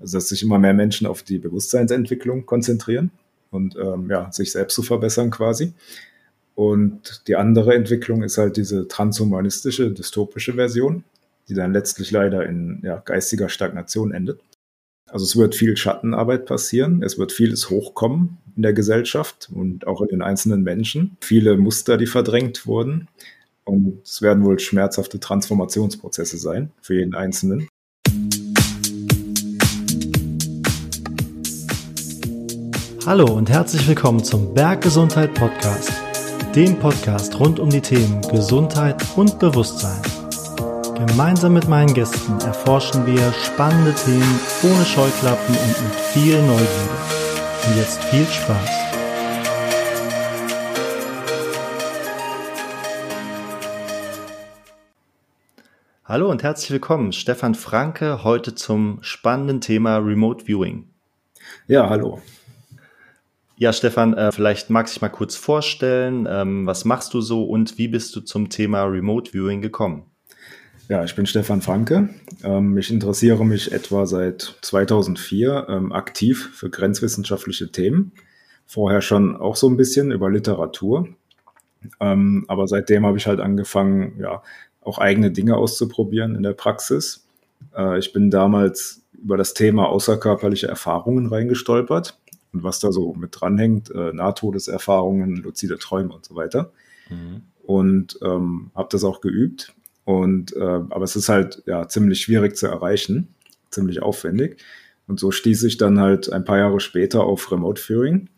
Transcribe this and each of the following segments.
Also dass sich immer mehr Menschen auf die Bewusstseinsentwicklung konzentrieren und ähm, ja, sich selbst zu verbessern quasi. Und die andere Entwicklung ist halt diese transhumanistische, dystopische Version, die dann letztlich leider in ja, geistiger Stagnation endet. Also es wird viel Schattenarbeit passieren, es wird vieles hochkommen in der Gesellschaft und auch in den einzelnen Menschen. Viele Muster, die verdrängt wurden. Und es werden wohl schmerzhafte Transformationsprozesse sein für jeden Einzelnen. Hallo und herzlich willkommen zum Berggesundheit Podcast, dem Podcast rund um die Themen Gesundheit und Bewusstsein. Gemeinsam mit meinen Gästen erforschen wir spannende Themen ohne Scheuklappen und mit viel Neugierde. Und jetzt viel Spaß. Hallo und herzlich willkommen, Stefan Franke, heute zum spannenden Thema Remote Viewing. Ja, hallo. Ja, Stefan, äh, vielleicht magst du dich mal kurz vorstellen. Ähm, was machst du so und wie bist du zum Thema Remote Viewing gekommen? Ja, ich bin Stefan Franke. Ähm, ich interessiere mich etwa seit 2004 ähm, aktiv für grenzwissenschaftliche Themen. Vorher schon auch so ein bisschen über Literatur. Aber seitdem habe ich halt angefangen, ja, auch eigene Dinge auszuprobieren in der Praxis. Äh, ich bin damals über das Thema außerkörperliche Erfahrungen reingestolpert und was da so mit dranhängt, äh, Nahtodeserfahrungen, luzide Träume und so weiter. Mhm. Und ähm, habe das auch geübt. Und äh, aber es ist halt ja ziemlich schwierig zu erreichen, ziemlich aufwendig. Und so stieß ich dann halt ein paar Jahre später auf Remote Viewing.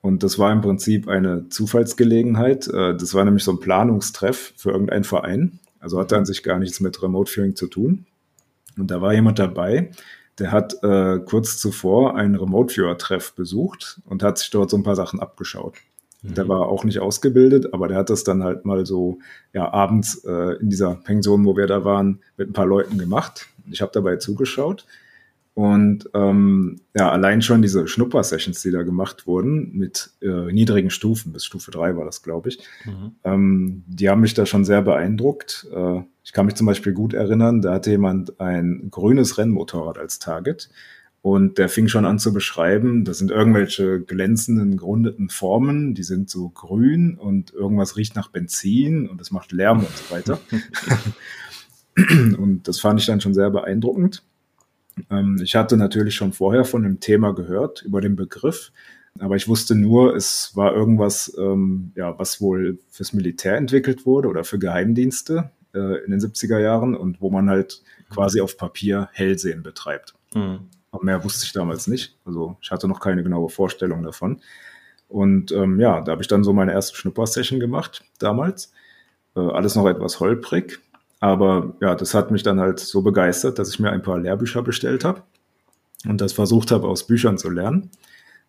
Und das war im Prinzip eine Zufallsgelegenheit. Äh, das war nämlich so ein Planungstreff für irgendeinen Verein. Also hatte an sich gar nichts mit Remote Viewing zu tun. Und da war jemand dabei, der hat äh, kurz zuvor einen Remote Viewer-Treff besucht und hat sich dort so ein paar Sachen abgeschaut. Mhm. Der war auch nicht ausgebildet, aber der hat das dann halt mal so ja, abends äh, in dieser Pension, wo wir da waren, mit ein paar Leuten gemacht. Ich habe dabei zugeschaut und ähm, ja, allein schon diese Schnupper-Sessions, die da gemacht wurden, mit äh, niedrigen Stufen, bis Stufe 3 war das, glaube ich, mhm. ähm, die haben mich da schon sehr beeindruckt. Äh, ich kann mich zum Beispiel gut erinnern, da hatte jemand ein grünes Rennmotorrad als Target. Und der fing schon an zu beschreiben, das sind irgendwelche glänzenden, gerundeten Formen, die sind so grün und irgendwas riecht nach Benzin und es macht Lärm und so weiter. und das fand ich dann schon sehr beeindruckend. Ähm, ich hatte natürlich schon vorher von dem Thema gehört, über den Begriff, aber ich wusste nur, es war irgendwas, ähm, ja, was wohl fürs Militär entwickelt wurde oder für Geheimdienste äh, in den 70er Jahren und wo man halt quasi auf Papier Hellsehen betreibt. Mhm. Aber mehr wusste ich damals nicht. Also ich hatte noch keine genaue Vorstellung davon. Und ähm, ja, da habe ich dann so meine erste Schnupper-Session gemacht damals. Äh, alles noch etwas holprig. Aber ja, das hat mich dann halt so begeistert, dass ich mir ein paar Lehrbücher bestellt habe und das versucht habe, aus Büchern zu lernen,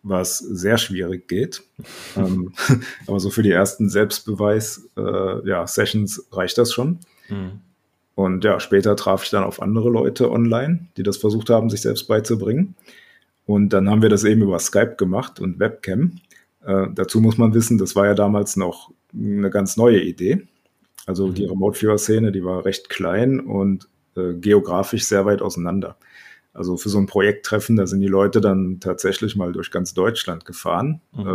was sehr schwierig geht. ähm, aber so für die ersten Selbstbeweis-Sessions äh, ja, reicht das schon. Mhm. Und ja, später traf ich dann auf andere Leute online, die das versucht haben, sich selbst beizubringen. Und dann haben wir das eben über Skype gemacht und Webcam. Äh, dazu muss man wissen, das war ja damals noch eine ganz neue Idee. Also mhm. die Remote-Viewer-Szene, die war recht klein und äh, geografisch sehr weit auseinander. Also für so ein Projekttreffen, da sind die Leute dann tatsächlich mal durch ganz Deutschland gefahren, mhm. äh,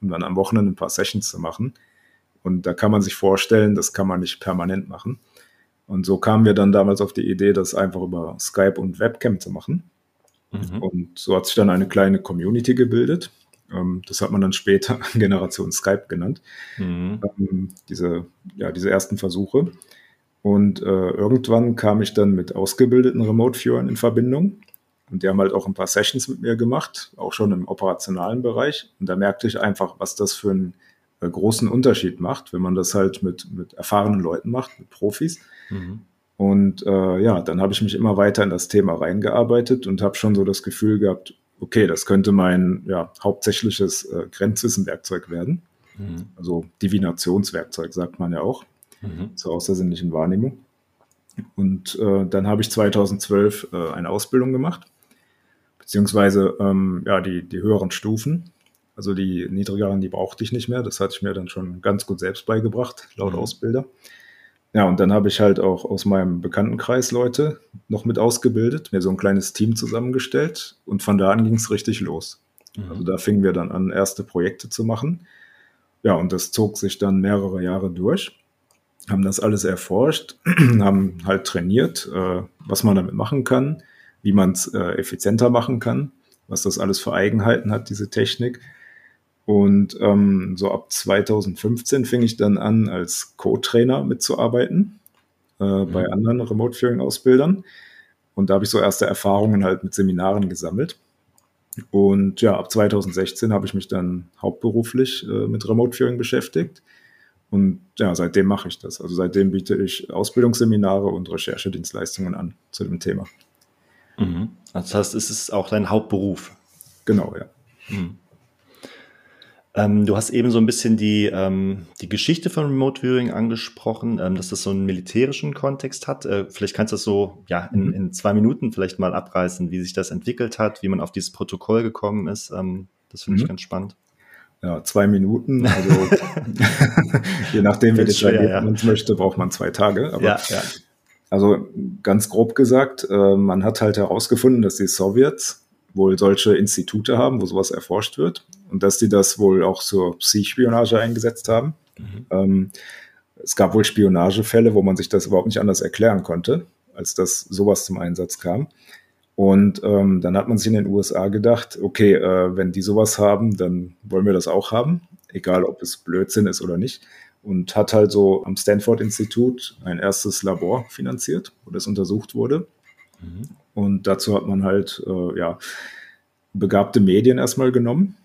um dann am Wochenende ein paar Sessions zu machen. Und da kann man sich vorstellen, das kann man nicht permanent machen. Und so kamen wir dann damals auf die Idee, das einfach über Skype und Webcam zu machen. Mhm. Und so hat sich dann eine kleine Community gebildet. Ähm, das hat man dann später Generation Skype genannt. Mhm. Ähm, diese, ja, diese ersten Versuche. Und äh, irgendwann kam ich dann mit ausgebildeten Remote-Viewern in Verbindung. Und die haben halt auch ein paar Sessions mit mir gemacht, auch schon im operationalen Bereich. Und da merkte ich einfach, was das für einen äh, großen Unterschied macht, wenn man das halt mit, mit erfahrenen Leuten macht, mit Profis. Mhm. Und äh, ja, dann habe ich mich immer weiter in das Thema reingearbeitet und habe schon so das Gefühl gehabt, okay, das könnte mein ja, hauptsächliches äh, Grenzwissenwerkzeug werden. Mhm. Also Divinationswerkzeug, sagt man ja auch, mhm. zur außersinnlichen Wahrnehmung. Und äh, dann habe ich 2012 äh, eine Ausbildung gemacht, beziehungsweise ähm, ja, die, die höheren Stufen. Also die niedrigeren, die brauchte ich nicht mehr. Das hatte ich mir dann schon ganz gut selbst beigebracht, laut mhm. Ausbilder. Ja, und dann habe ich halt auch aus meinem Bekanntenkreis Leute noch mit ausgebildet, mir so ein kleines Team zusammengestellt und von da an ging es richtig los. Mhm. Also da fingen wir dann an, erste Projekte zu machen. Ja, und das zog sich dann mehrere Jahre durch, haben das alles erforscht, haben halt trainiert, äh, was man damit machen kann, wie man es äh, effizienter machen kann, was das alles für Eigenheiten hat, diese Technik. Und ähm, so ab 2015 fing ich dann an, als Co-Trainer mitzuarbeiten äh, mhm. bei anderen Remote Viewing Ausbildern. Und da habe ich so erste Erfahrungen halt mit Seminaren gesammelt. Und ja, ab 2016 habe ich mich dann hauptberuflich äh, mit Remote Viewing beschäftigt. Und ja, seitdem mache ich das. Also seitdem biete ich Ausbildungsseminare und Recherchedienstleistungen an zu dem Thema. Mhm. Also das heißt, es ist auch dein Hauptberuf. Genau, ja. Mhm. Ähm, du hast eben so ein bisschen die, ähm, die Geschichte von Remote Viewing angesprochen, ähm, dass das so einen militärischen Kontext hat. Äh, vielleicht kannst du das so ja, in, mhm. in, zwei Minuten vielleicht mal abreißen, wie sich das entwickelt hat, wie man auf dieses Protokoll gekommen ist. Ähm, das finde mhm. ich ganz spannend. Ja, zwei Minuten. Also je nachdem, wie detailliert ja. man es möchte, braucht man zwei Tage. Aber ja, ja. Also ganz grob gesagt, äh, man hat halt herausgefunden, dass die Sowjets wohl solche Institute haben, wo sowas erforscht wird und dass die das wohl auch zur Psychspionage eingesetzt haben. Mhm. Ähm, es gab wohl Spionagefälle, wo man sich das überhaupt nicht anders erklären konnte, als dass sowas zum Einsatz kam. Und ähm, dann hat man sich in den USA gedacht, okay, äh, wenn die sowas haben, dann wollen wir das auch haben, egal ob es Blödsinn ist oder nicht. Und hat halt so am Stanford-Institut ein erstes Labor finanziert, wo das untersucht wurde. Mhm. Und dazu hat man halt äh, ja, begabte Medien erstmal genommen,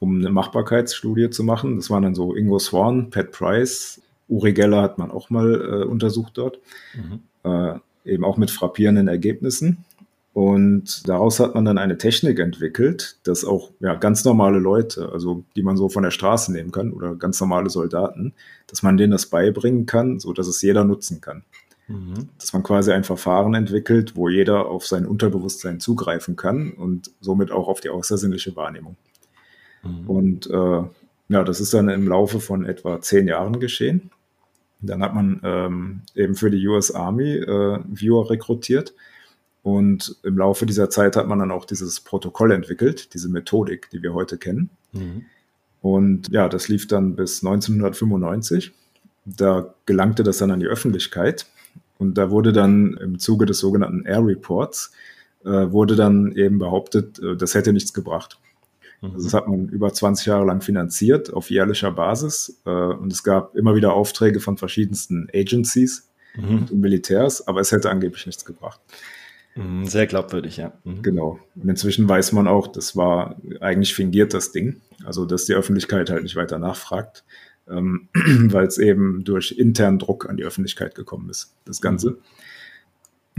um eine Machbarkeitsstudie zu machen. Das waren dann so Ingo Swan, Pat Price, Uri Geller hat man auch mal äh, untersucht dort, mhm. äh, eben auch mit frappierenden Ergebnissen. Und daraus hat man dann eine Technik entwickelt, dass auch ja, ganz normale Leute, also die man so von der Straße nehmen kann oder ganz normale Soldaten, dass man denen das beibringen kann, so dass es jeder nutzen kann. Mhm. Dass man quasi ein Verfahren entwickelt, wo jeder auf sein Unterbewusstsein zugreifen kann und somit auch auf die außersinnliche Wahrnehmung. Mhm. Und äh, ja, das ist dann im Laufe von etwa zehn Jahren geschehen. Dann hat man ähm, eben für die US Army äh, Viewer rekrutiert. Und im Laufe dieser Zeit hat man dann auch dieses Protokoll entwickelt, diese Methodik, die wir heute kennen. Mhm. Und ja, das lief dann bis 1995. Da gelangte das dann an die Öffentlichkeit. Und da wurde dann im Zuge des sogenannten Air Reports, äh, wurde dann eben behauptet, äh, das hätte nichts gebracht. Mhm. Also das hat man über 20 Jahre lang finanziert auf jährlicher Basis. Äh, und es gab immer wieder Aufträge von verschiedensten Agencies mhm. und Militärs, aber es hätte angeblich nichts gebracht. Mhm, sehr glaubwürdig, ja. Mhm. Genau. Und inzwischen weiß man auch, das war eigentlich fingiert das Ding. Also, dass die Öffentlichkeit halt nicht weiter nachfragt, ähm, weil es eben durch internen Druck an die Öffentlichkeit gekommen ist, das Ganze. Mhm.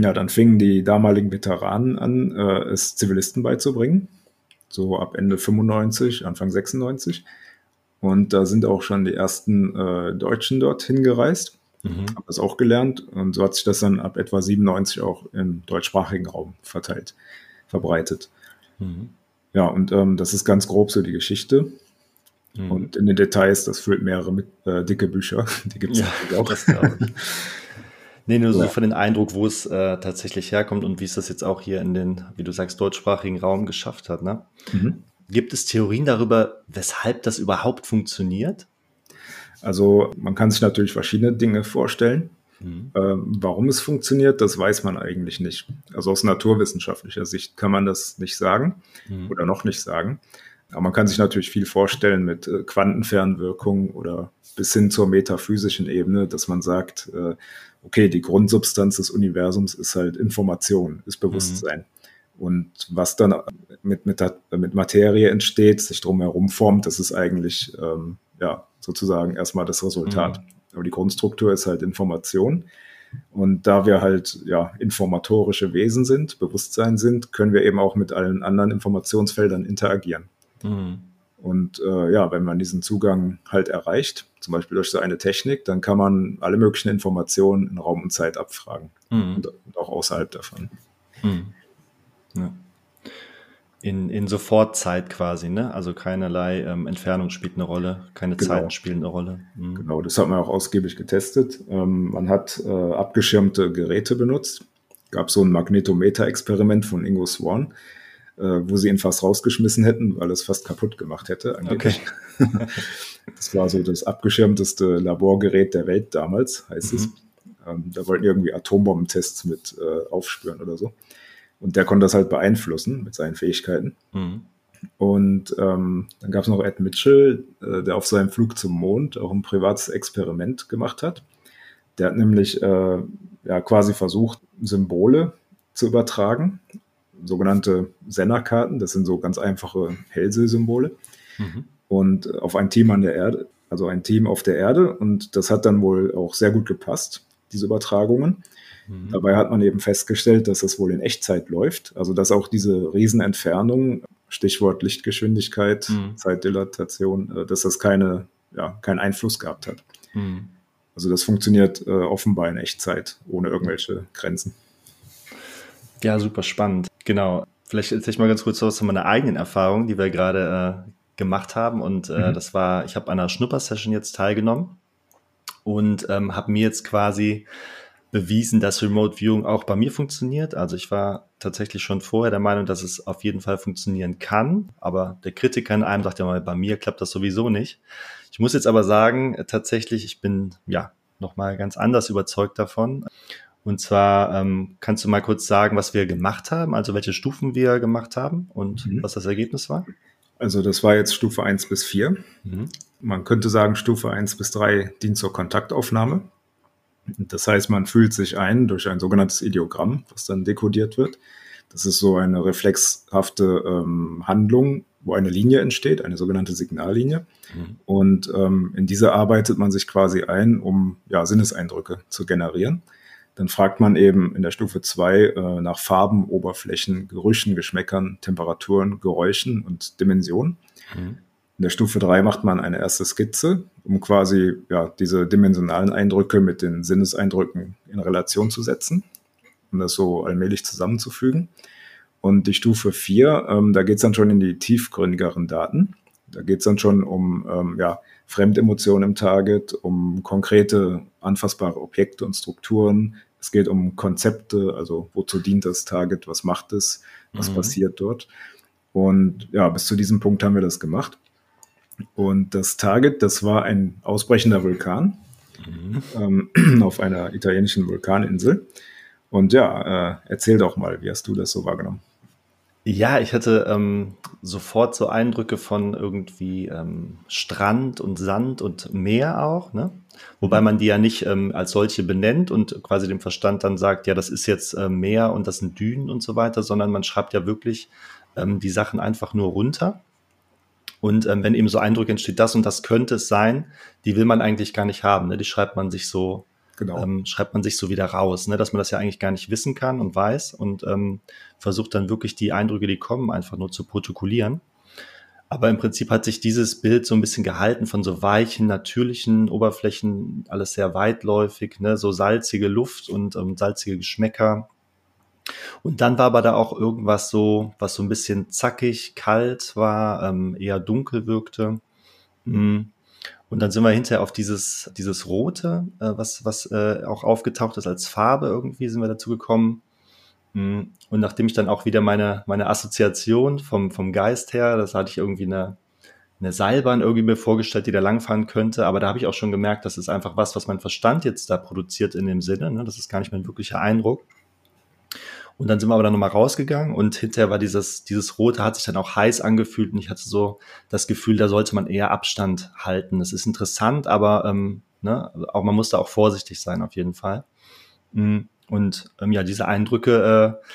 Ja, dann fingen die damaligen Veteranen an, äh, es Zivilisten beizubringen so ab Ende 95, Anfang 96. Und da sind auch schon die ersten äh, Deutschen dort hingereist. Mhm. Habe das auch gelernt. Und so hat sich das dann ab etwa 97 auch im deutschsprachigen Raum verteilt, verbreitet. Mhm. Ja, und ähm, das ist ganz grob so die Geschichte. Mhm. Und in den Details, das füllt mehrere mit, äh, dicke Bücher. Die gibt es ja, auch. Das Nee, nur so ja. von den Eindruck, wo es äh, tatsächlich herkommt und wie es das jetzt auch hier in den, wie du sagst, deutschsprachigen Raum geschafft hat. Ne? Mhm. Gibt es Theorien darüber, weshalb das überhaupt funktioniert? Also man kann sich natürlich verschiedene Dinge vorstellen. Mhm. Ähm, warum es funktioniert, das weiß man eigentlich nicht. Also aus naturwissenschaftlicher Sicht kann man das nicht sagen mhm. oder noch nicht sagen. Aber man kann sich natürlich viel vorstellen mit äh, Quantenfernwirkung oder bis hin zur metaphysischen Ebene, dass man sagt, äh, okay, die Grundsubstanz des Universums ist halt Information, ist Bewusstsein. Mhm. Und was dann mit, mit, mit Materie entsteht, sich drumherum formt, das ist eigentlich ähm, ja sozusagen erstmal das Resultat. Mhm. Aber die Grundstruktur ist halt Information. Und da wir halt ja informatorische Wesen sind, Bewusstsein sind, können wir eben auch mit allen anderen Informationsfeldern interagieren. Mhm. Und äh, ja, wenn man diesen Zugang halt erreicht, zum Beispiel durch so eine Technik, dann kann man alle möglichen Informationen in Raum und Zeit abfragen mhm. und, und, auch außerhalb davon. Mhm. Ja. In, in Sofortzeit quasi, ne? Also keinerlei ähm, Entfernung spielt eine Rolle, keine genau. Zeiten spielen eine Rolle. Mhm. Genau, das hat man auch ausgiebig getestet. Ähm, man hat äh, abgeschirmte Geräte benutzt. Gab so ein Magnetometer-Experiment von Ingo Swan, wo sie ihn fast rausgeschmissen hätten, weil es fast kaputt gemacht hätte. Angeblich. Okay. das war so das abgeschirmteste Laborgerät der Welt damals, heißt mhm. es. Ähm, da wollten irgendwie Atombombentests mit äh, aufspüren oder so. Und der konnte das halt beeinflussen mit seinen Fähigkeiten. Mhm. Und ähm, dann gab es noch Ed Mitchell, äh, der auf seinem Flug zum Mond auch ein privates Experiment gemacht hat. Der hat nämlich äh, ja, quasi versucht, Symbole zu übertragen, sogenannte Sennerkarten, das sind so ganz einfache Hellseh-Symbole, mhm. und auf ein Team an der Erde, also ein Team auf der Erde. Und das hat dann wohl auch sehr gut gepasst, diese Übertragungen. Mhm. Dabei hat man eben festgestellt, dass das wohl in Echtzeit läuft, also dass auch diese Riesenentfernung, Stichwort Lichtgeschwindigkeit, mhm. Zeitdilatation, äh, dass das keine, ja, keinen Einfluss gehabt hat. Mhm. Also das funktioniert äh, offenbar in Echtzeit, ohne irgendwelche Grenzen. Ja, super spannend. Genau. Vielleicht erzähle ich mal ganz kurz was von meiner eigenen Erfahrung, die wir gerade äh, gemacht haben. Und äh, mhm. das war, ich habe an einer Schnupper-Session jetzt teilgenommen und ähm, habe mir jetzt quasi bewiesen, dass Remote Viewing auch bei mir funktioniert. Also ich war tatsächlich schon vorher der Meinung, dass es auf jeden Fall funktionieren kann. Aber der Kritiker in einem sagt ja mal, bei mir klappt das sowieso nicht. Ich muss jetzt aber sagen, tatsächlich, ich bin ja nochmal ganz anders überzeugt davon. Und zwar ähm, kannst du mal kurz sagen, was wir gemacht haben, also welche Stufen wir gemacht haben und mhm. was das Ergebnis war? Also das war jetzt Stufe 1 bis 4. Mhm. Man könnte sagen, Stufe 1 bis 3 dient zur Kontaktaufnahme. Das heißt, man fühlt sich ein durch ein sogenanntes Ideogramm, was dann dekodiert wird. Das ist so eine reflexhafte ähm, Handlung, wo eine Linie entsteht, eine sogenannte Signallinie. Mhm. Und ähm, in diese arbeitet man sich quasi ein, um ja, Sinneseindrücke zu generieren. Dann fragt man eben in der Stufe 2 äh, nach Farben, Oberflächen, Gerüchen, Geschmäckern, Temperaturen, Geräuschen und Dimensionen. Mhm. In der Stufe 3 macht man eine erste Skizze, um quasi ja, diese dimensionalen Eindrücke mit den Sinneseindrücken in Relation zu setzen, um das so allmählich zusammenzufügen. Und die Stufe 4, ähm, da geht es dann schon in die tiefgründigeren Daten. Da geht es dann schon um ähm, ja, Fremdemotionen im Target, um konkrete anfassbare Objekte und Strukturen. Es geht um Konzepte, also wozu dient das Target, was macht es, was mhm. passiert dort. Und ja, bis zu diesem Punkt haben wir das gemacht. Und das Target, das war ein ausbrechender Vulkan mhm. ähm, auf einer italienischen Vulkaninsel. Und ja, äh, erzähl doch mal, wie hast du das so wahrgenommen? Ja, ich hatte ähm, sofort so Eindrücke von irgendwie ähm, Strand und Sand und Meer auch, ne? Wobei man die ja nicht ähm, als solche benennt und quasi dem Verstand dann sagt, ja, das ist jetzt äh, Meer und das sind Dünen und so weiter, sondern man schreibt ja wirklich ähm, die Sachen einfach nur runter. Und ähm, wenn eben so Eindruck entsteht, das und das könnte es sein, die will man eigentlich gar nicht haben. Ne? Die schreibt man sich so, genau. ähm, schreibt man sich so wieder raus, ne? dass man das ja eigentlich gar nicht wissen kann und weiß und ähm, versucht dann wirklich die Eindrücke, die kommen, einfach nur zu protokollieren. Aber im Prinzip hat sich dieses Bild so ein bisschen gehalten von so weichen, natürlichen Oberflächen, alles sehr weitläufig, ne? so salzige Luft und ähm, salzige Geschmäcker und dann war aber da auch irgendwas so, was so ein bisschen zackig, kalt war, ähm, eher dunkel wirkte. Mm. Und dann sind wir hinterher auf dieses, dieses Rote, äh, was, was äh, auch aufgetaucht ist als Farbe irgendwie, sind wir dazu gekommen. Mm. Und nachdem ich dann auch wieder meine, meine Assoziation vom, vom Geist her, das hatte ich irgendwie eine, eine Seilbahn irgendwie mir vorgestellt, die da langfahren könnte. Aber da habe ich auch schon gemerkt, das ist einfach was, was mein Verstand jetzt da produziert in dem Sinne. Ne? Das ist gar nicht mein wirklicher Eindruck. Und dann sind wir aber dann nochmal rausgegangen und hinterher war dieses, dieses Rote hat sich dann auch heiß angefühlt und ich hatte so das Gefühl, da sollte man eher Abstand halten. Das ist interessant, aber ähm, ne, auch man muss da auch vorsichtig sein auf jeden Fall. Mm, und ähm, ja, diese Eindrücke, äh,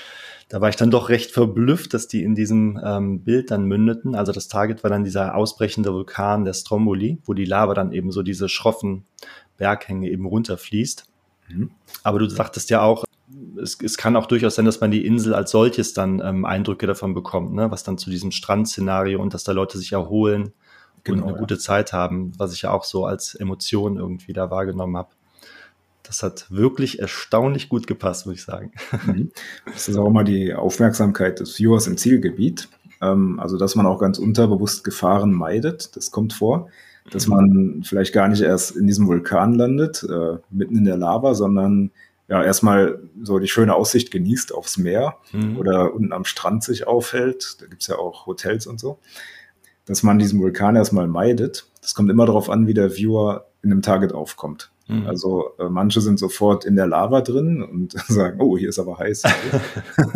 da war ich dann doch recht verblüfft, dass die in diesem ähm, Bild dann mündeten. Also das Target war dann dieser ausbrechende Vulkan der Stromboli, wo die Lava dann eben so diese schroffen Berghänge eben runterfließt. Mhm. Aber du sagtest ja auch, es, es kann auch durchaus sein, dass man die Insel als solches dann ähm, Eindrücke davon bekommt, ne? was dann zu diesem Strandszenario und dass da Leute sich erholen genau, und eine ja. gute Zeit haben, was ich ja auch so als Emotion irgendwie da wahrgenommen habe. Das hat wirklich erstaunlich gut gepasst, würde ich sagen. Mhm. Das ist auch mal die Aufmerksamkeit des Viewers im Zielgebiet. Ähm, also, dass man auch ganz unterbewusst Gefahren meidet, das kommt vor. Dass man vielleicht gar nicht erst in diesem Vulkan landet, äh, mitten in der Lava, sondern ja, erstmal so die schöne Aussicht genießt aufs Meer mhm. oder unten am Strand sich aufhält. Da gibt's ja auch Hotels und so. Dass man diesen Vulkan erstmal meidet. Das kommt immer darauf an, wie der Viewer in einem Target aufkommt. Mhm. Also äh, manche sind sofort in der Lava drin und sagen, oh, hier ist aber heiß.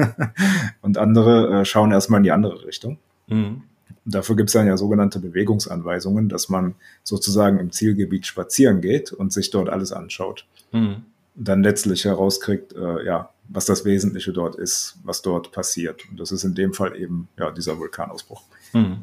und andere äh, schauen erstmal in die andere Richtung. Mhm. Dafür gibt es dann ja sogenannte Bewegungsanweisungen, dass man sozusagen im Zielgebiet spazieren geht und sich dort alles anschaut. Dann letztlich herauskriegt, äh, ja, was das Wesentliche dort ist, was dort passiert. Und das ist in dem Fall eben ja, dieser Vulkanausbruch. Mhm.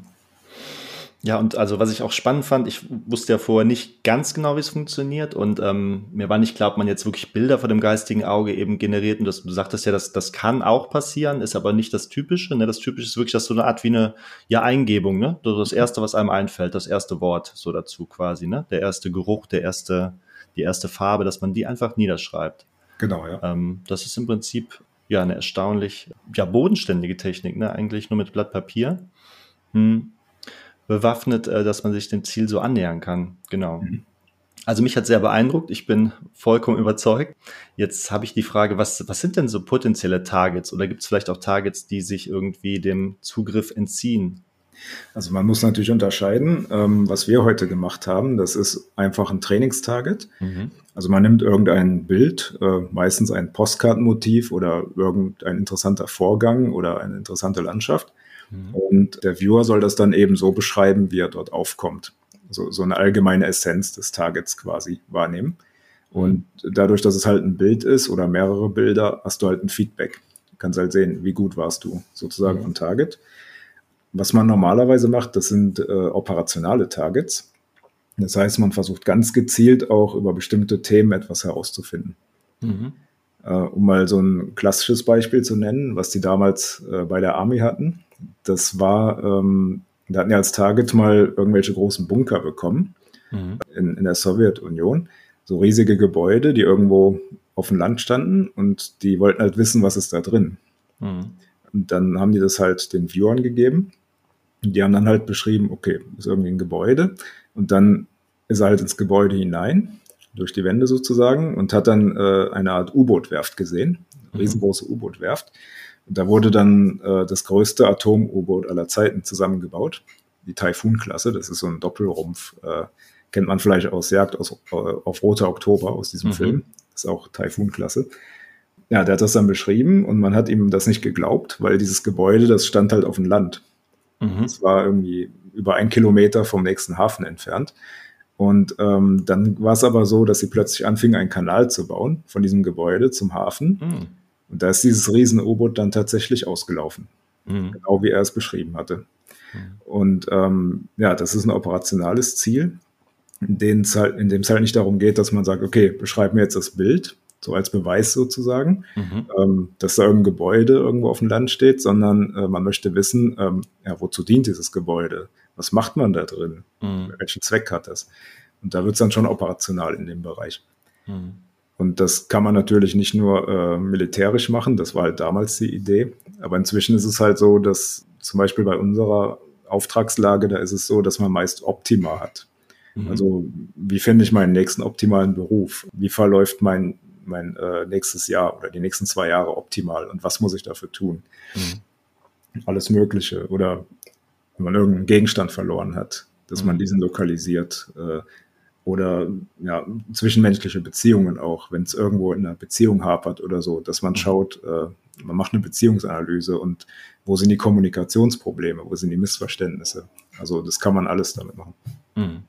Ja, und also was ich auch spannend fand, ich wusste ja vorher nicht ganz genau, wie es funktioniert und ähm, mir war nicht klar, ob man jetzt wirklich Bilder vor dem geistigen Auge eben generiert und das, du sagtest ja, das, das kann auch passieren, ist aber nicht das Typische. Ne? Das Typische ist wirklich, dass so eine Art wie eine ja, Eingebung, ne? Das erste, was einem einfällt, das erste Wort so dazu quasi, ne? Der erste Geruch, der erste, die erste Farbe, dass man die einfach niederschreibt. Genau, ja. Ähm, das ist im Prinzip ja eine erstaunlich ja bodenständige Technik, ne? Eigentlich nur mit Blatt Papier. Hm bewaffnet, äh, dass man sich dem Ziel so annähern kann. Genau. Mhm. Also mich hat sehr beeindruckt. Ich bin vollkommen überzeugt. Jetzt habe ich die Frage, was, was sind denn so potenzielle Targets? Oder gibt es vielleicht auch Targets, die sich irgendwie dem Zugriff entziehen? Also man muss natürlich unterscheiden, ähm, was wir heute gemacht haben. Das ist einfach ein Trainingstarget. Mhm. Also man nimmt irgendein Bild, äh, meistens ein Postkartenmotiv oder irgendein interessanter Vorgang oder eine interessante Landschaft Mhm. Und der Viewer soll das dann eben so beschreiben, wie er dort aufkommt. So, so eine allgemeine Essenz des Targets quasi wahrnehmen. Und dadurch, dass es halt ein Bild ist oder mehrere Bilder, hast du halt ein Feedback. Du kannst halt sehen, wie gut warst du sozusagen mhm. am Target. Was man normalerweise macht, das sind äh, operationale Targets. Das heißt, man versucht ganz gezielt auch über bestimmte Themen etwas herauszufinden. Mhm. Äh, um mal so ein klassisches Beispiel zu nennen, was die damals äh, bei der Army hatten. Das war, ähm, da hatten ja als Target mal irgendwelche großen Bunker bekommen mhm. in, in der Sowjetunion. So riesige Gebäude, die irgendwo auf dem Land standen und die wollten halt wissen, was ist da drin. Mhm. Und dann haben die das halt den Viewern gegeben. Und die haben dann halt beschrieben, okay, ist irgendwie ein Gebäude. Und dann ist er halt ins Gebäude hinein, durch die Wände sozusagen, und hat dann äh, eine Art U-Boot-Werft gesehen, mhm. riesengroße U-Boot-Werft. Da wurde dann äh, das größte Atom-U-Boot aller Zeiten zusammengebaut, die Typhoon-Klasse. Das ist so ein Doppelrumpf, äh, kennt man vielleicht aus Jagd aus, äh, auf Roter Oktober aus diesem mhm. Film. Das ist auch Typhoon-Klasse. Ja, der hat das dann beschrieben und man hat ihm das nicht geglaubt, weil dieses Gebäude, das stand halt auf dem Land. Mhm. Das war irgendwie über ein Kilometer vom nächsten Hafen entfernt. Und ähm, dann war es aber so, dass sie plötzlich anfingen, einen Kanal zu bauen von diesem Gebäude zum Hafen. Mhm. Und da ist dieses riesen U-Boot dann tatsächlich ausgelaufen. Mhm. Genau wie er es beschrieben hatte. Mhm. Und ähm, ja, das ist ein operationales Ziel, in, halt, in dem es halt nicht darum geht, dass man sagt, okay, beschreib mir jetzt das Bild, so als Beweis sozusagen, mhm. ähm, dass da irgendein Gebäude irgendwo auf dem Land steht, sondern äh, man möchte wissen, ähm, ja, wozu dient dieses Gebäude? Was macht man da drin? Mhm. Welchen Zweck hat das? Und da wird es dann schon operational in dem Bereich. Mhm. Und das kann man natürlich nicht nur äh, militärisch machen, das war halt damals die Idee. Aber inzwischen ist es halt so, dass zum Beispiel bei unserer Auftragslage, da ist es so, dass man meist Optima hat. Mhm. Also wie finde ich meinen nächsten optimalen Beruf? Wie verläuft mein, mein äh, nächstes Jahr oder die nächsten zwei Jahre optimal? Und was muss ich dafür tun? Mhm. Alles Mögliche. Oder wenn man irgendeinen Gegenstand verloren hat, dass mhm. man diesen lokalisiert. Äh, oder ja, zwischenmenschliche Beziehungen auch, wenn es irgendwo in einer Beziehung hapert oder so, dass man mhm. schaut, äh, man macht eine Beziehungsanalyse und wo sind die Kommunikationsprobleme, wo sind die Missverständnisse. Also das kann man alles damit machen. Mhm.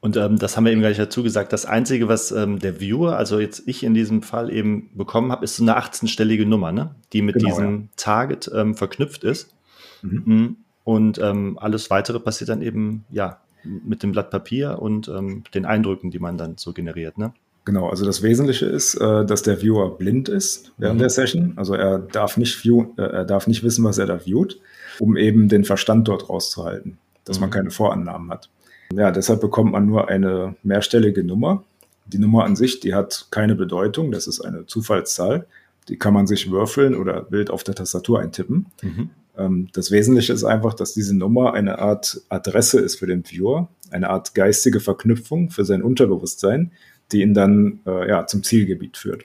Und ähm, das haben wir eben gleich dazu gesagt. Das Einzige, was ähm, der Viewer, also jetzt ich in diesem Fall eben bekommen habe, ist so eine 18-stellige Nummer, ne? die mit genau, diesem ja. Target ähm, verknüpft ist. Mhm. mhm. Und ähm, alles weitere passiert dann eben, ja, mit dem Blatt Papier und ähm, den Eindrücken, die man dann so generiert. Ne? Genau, also das Wesentliche ist, äh, dass der Viewer blind ist während mhm. der Session. Also er darf nicht view, äh, er darf nicht wissen, was er da viewt, um eben den Verstand dort rauszuhalten, dass mhm. man keine Vorannahmen hat. Ja, deshalb bekommt man nur eine mehrstellige Nummer. Die Nummer an sich, die hat keine Bedeutung, das ist eine Zufallszahl. Die kann man sich würfeln oder wild auf der Tastatur eintippen. Mhm. Ähm, das Wesentliche ist einfach, dass diese Nummer eine Art Adresse ist für den Viewer, eine Art geistige Verknüpfung für sein Unterbewusstsein, die ihn dann äh, ja, zum Zielgebiet führt.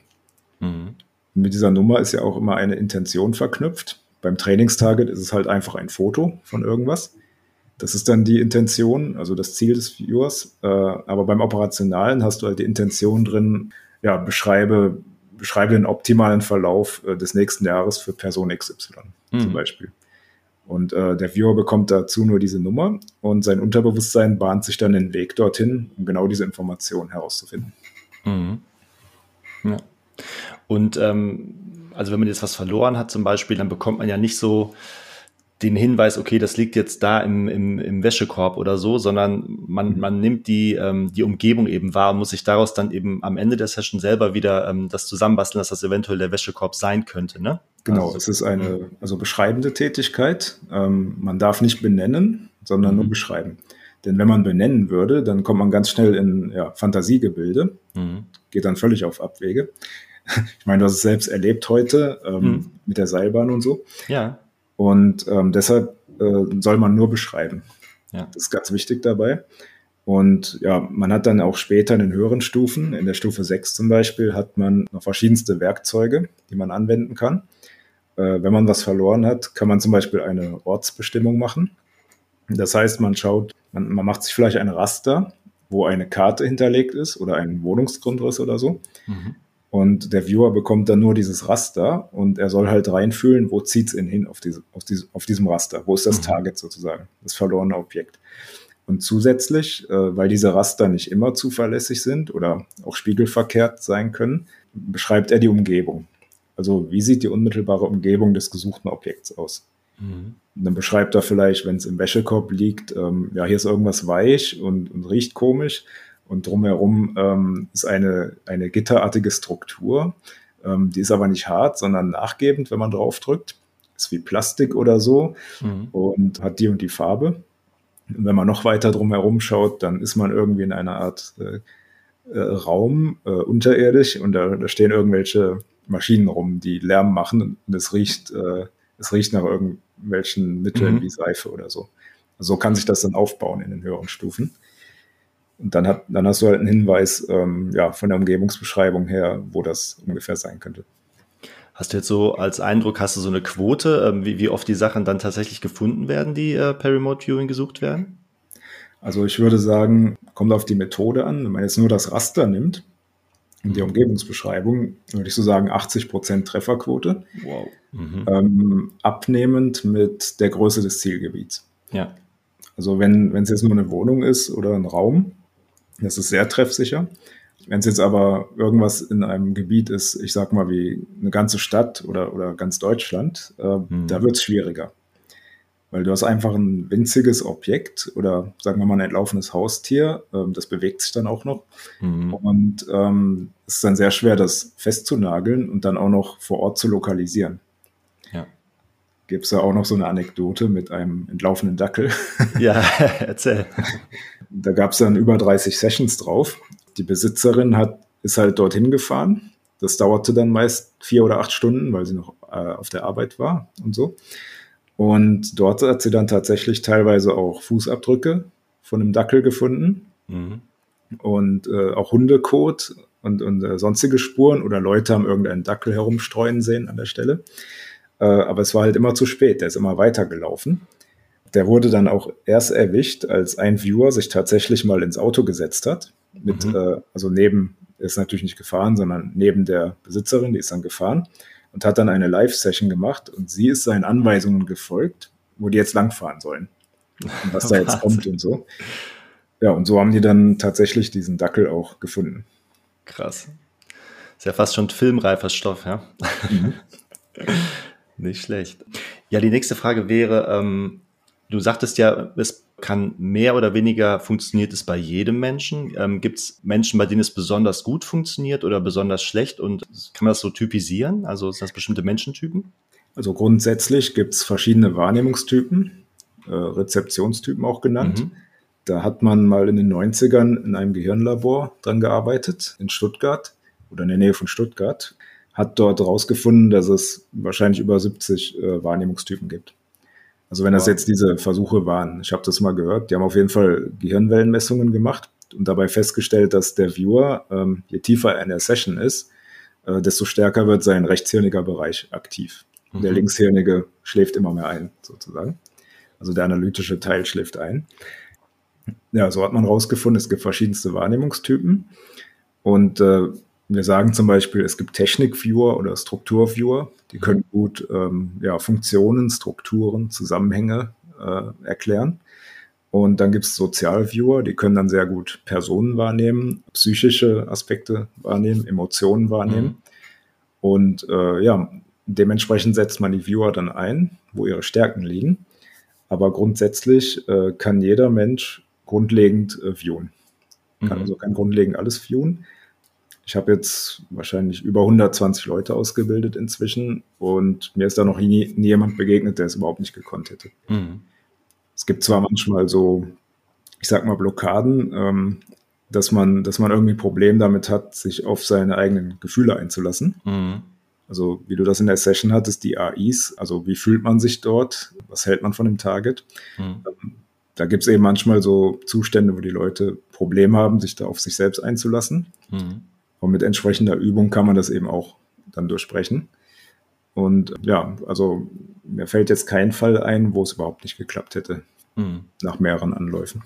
Mhm. mit dieser Nummer ist ja auch immer eine Intention verknüpft. Beim Trainingstarget ist es halt einfach ein Foto von irgendwas. Das ist dann die Intention, also das Ziel des Viewers. Äh, aber beim Operationalen hast du halt die Intention drin, ja, beschreibe, beschreibe den optimalen Verlauf äh, des nächsten Jahres für Person XY mhm. zum Beispiel. Und äh, der Viewer bekommt dazu nur diese Nummer und sein Unterbewusstsein bahnt sich dann den Weg dorthin, um genau diese Information herauszufinden. Mhm. Ja. Und ähm, also wenn man jetzt was verloren hat zum Beispiel, dann bekommt man ja nicht so den Hinweis, okay, das liegt jetzt da im, im, im Wäschekorb oder so, sondern man, mhm. man nimmt die, ähm, die Umgebung eben wahr und muss sich daraus dann eben am Ende der Session selber wieder ähm, das zusammenbasteln, dass das eventuell der Wäschekorb sein könnte, ne? Genau, also, es ist eine mhm. also beschreibende Tätigkeit. Ähm, man darf nicht benennen, sondern mhm. nur beschreiben. Denn wenn man benennen würde, dann kommt man ganz schnell in ja, Fantasiegebilde, mhm. geht dann völlig auf Abwege. Ich meine, du hast es selbst erlebt heute ähm, mhm. mit der Seilbahn und so. Ja. Und ähm, deshalb äh, soll man nur beschreiben. Ja. Das ist ganz wichtig dabei. Und ja, man hat dann auch später in den höheren Stufen, in der Stufe 6 zum Beispiel, hat man noch verschiedenste Werkzeuge, die man anwenden kann. Äh, wenn man was verloren hat, kann man zum Beispiel eine Ortsbestimmung machen. Das heißt, man schaut, man, man macht sich vielleicht ein Raster, wo eine Karte hinterlegt ist oder ein Wohnungsgrundriss oder so. Mhm. Und der Viewer bekommt dann nur dieses Raster und er soll halt reinfühlen, wo zieht es ihn hin auf, diese, auf, diese, auf diesem Raster? Wo ist das mhm. Target sozusagen, das verlorene Objekt? Und zusätzlich, äh, weil diese Raster nicht immer zuverlässig sind oder auch spiegelverkehrt sein können, beschreibt er die Umgebung. Also wie sieht die unmittelbare Umgebung des gesuchten Objekts aus? Mhm. Und dann beschreibt er vielleicht, wenn es im Wäschekorb liegt, ähm, ja, hier ist irgendwas weich und, und riecht komisch und drumherum ähm, ist eine, eine gitterartige Struktur. Ähm, die ist aber nicht hart, sondern nachgebend, wenn man drauf drückt. Ist wie Plastik oder so mhm. und hat die und die Farbe. Und wenn man noch weiter drumherum schaut, dann ist man irgendwie in einer Art äh, äh, Raum äh, unterirdisch und da, da, stehen irgendwelche Maschinen rum, die Lärm machen und es riecht, äh, es riecht nach irgendwelchen Mitteln mhm. wie Seife oder so. So kann sich das dann aufbauen in den höheren Stufen. Und dann, hat, dann hast du halt einen Hinweis ähm, ja, von der Umgebungsbeschreibung her, wo das ungefähr sein könnte. Hast du jetzt so als Eindruck, hast du so eine Quote, ähm, wie, wie oft die Sachen dann tatsächlich gefunden werden, die äh, per Remote Viewing gesucht werden? Also ich würde sagen, kommt auf die Methode an. Wenn man jetzt nur das Raster nimmt und die mhm. Umgebungsbeschreibung, würde ich so sagen 80 Prozent Trefferquote. Wow. Mhm. Ähm, abnehmend mit der Größe des Zielgebiets. Ja. Also wenn es jetzt nur eine Wohnung ist oder ein Raum, das ist sehr treffsicher. Wenn es jetzt aber irgendwas in einem Gebiet ist, ich sag mal wie eine ganze Stadt oder, oder ganz Deutschland, äh, mhm. da wird es schwieriger. Weil du hast einfach ein winziges Objekt oder sagen wir mal ein entlaufenes Haustier, äh, das bewegt sich dann auch noch. Mhm. Und ähm, es ist dann sehr schwer, das festzunageln und dann auch noch vor Ort zu lokalisieren. Ja. Gibt es da auch noch so eine Anekdote mit einem entlaufenen Dackel? Ja, erzähl. Da gab es dann über 30 Sessions drauf. Die Besitzerin hat, ist halt dorthin gefahren. Das dauerte dann meist vier oder acht Stunden, weil sie noch äh, auf der Arbeit war und so. Und dort hat sie dann tatsächlich teilweise auch Fußabdrücke von einem Dackel gefunden mhm. und äh, auch Hundekot und, und äh, sonstige Spuren oder Leute haben irgendeinen Dackel herumstreuen sehen an der Stelle. Äh, aber es war halt immer zu spät, der ist immer weitergelaufen. Der wurde dann auch erst erwischt, als ein Viewer sich tatsächlich mal ins Auto gesetzt hat. Mit, mhm. äh, also neben, er ist natürlich nicht gefahren, sondern neben der Besitzerin, die ist dann gefahren und hat dann eine Live-Session gemacht und sie ist seinen Anweisungen gefolgt, wo die jetzt langfahren sollen. Und was da jetzt kommt und so. Ja, und so haben die dann tatsächlich diesen Dackel auch gefunden. Krass. Ist ja fast schon filmreifer Stoff, ja. Mhm. Nicht schlecht. Ja, die nächste Frage wäre, ähm, du sagtest ja, es kann mehr oder weniger funktioniert es bei jedem Menschen. Ähm, Gibt es Menschen, bei denen es besonders gut funktioniert oder besonders schlecht? Und kann man das so typisieren? Also sind das bestimmte Menschentypen? Also grundsätzlich gibt es verschiedene Wahrnehmungstypen, äh, Rezeptionstypen auch genannt. Mhm. Da hat man mal in den 90ern in einem Gehirnlabor dran gearbeitet, in Stuttgart oder in der Nähe von Stuttgart hat dort herausgefunden, dass es wahrscheinlich über 70 äh, Wahrnehmungstypen gibt. Also wenn das jetzt diese Versuche waren, ich habe das mal gehört, die haben auf jeden Fall Gehirnwellenmessungen gemacht und dabei festgestellt, dass der Viewer, ähm, je tiefer er in der Session ist, äh, desto stärker wird sein rechtshirniger Bereich aktiv. Mhm. Der linkshirnige schläft immer mehr ein, sozusagen. Also der analytische Teil schläft ein. Ja, so hat man rausgefunden, es gibt verschiedenste Wahrnehmungstypen. Und äh, wir sagen zum Beispiel, es gibt Technik-Viewer oder Struktur-Viewer, die können gut ähm, ja, Funktionen, Strukturen, Zusammenhänge äh, erklären. Und dann gibt es Sozial-Viewer, die können dann sehr gut Personen wahrnehmen, psychische Aspekte wahrnehmen, Emotionen wahrnehmen. Mhm. Und äh, ja, dementsprechend setzt man die Viewer dann ein, wo ihre Stärken liegen. Aber grundsätzlich äh, kann jeder Mensch grundlegend äh, viewen. Kann mhm. also kann grundlegend alles viewen. Ich habe jetzt wahrscheinlich über 120 Leute ausgebildet inzwischen und mir ist da noch nie, nie jemand begegnet, der es überhaupt nicht gekonnt hätte. Mhm. Es gibt zwar manchmal so, ich sag mal, Blockaden, ähm, dass man, dass man irgendwie ein Problem damit hat, sich auf seine eigenen Gefühle einzulassen. Mhm. Also wie du das in der Session hattest, die AIs, also wie fühlt man sich dort, was hält man von dem Target. Mhm. Ähm, da gibt es eben manchmal so Zustände, wo die Leute Probleme haben, sich da auf sich selbst einzulassen. Mhm. Und mit entsprechender Übung kann man das eben auch dann durchsprechen. Und ja, also mir fällt jetzt kein Fall ein, wo es überhaupt nicht geklappt hätte, mhm. nach mehreren Anläufen.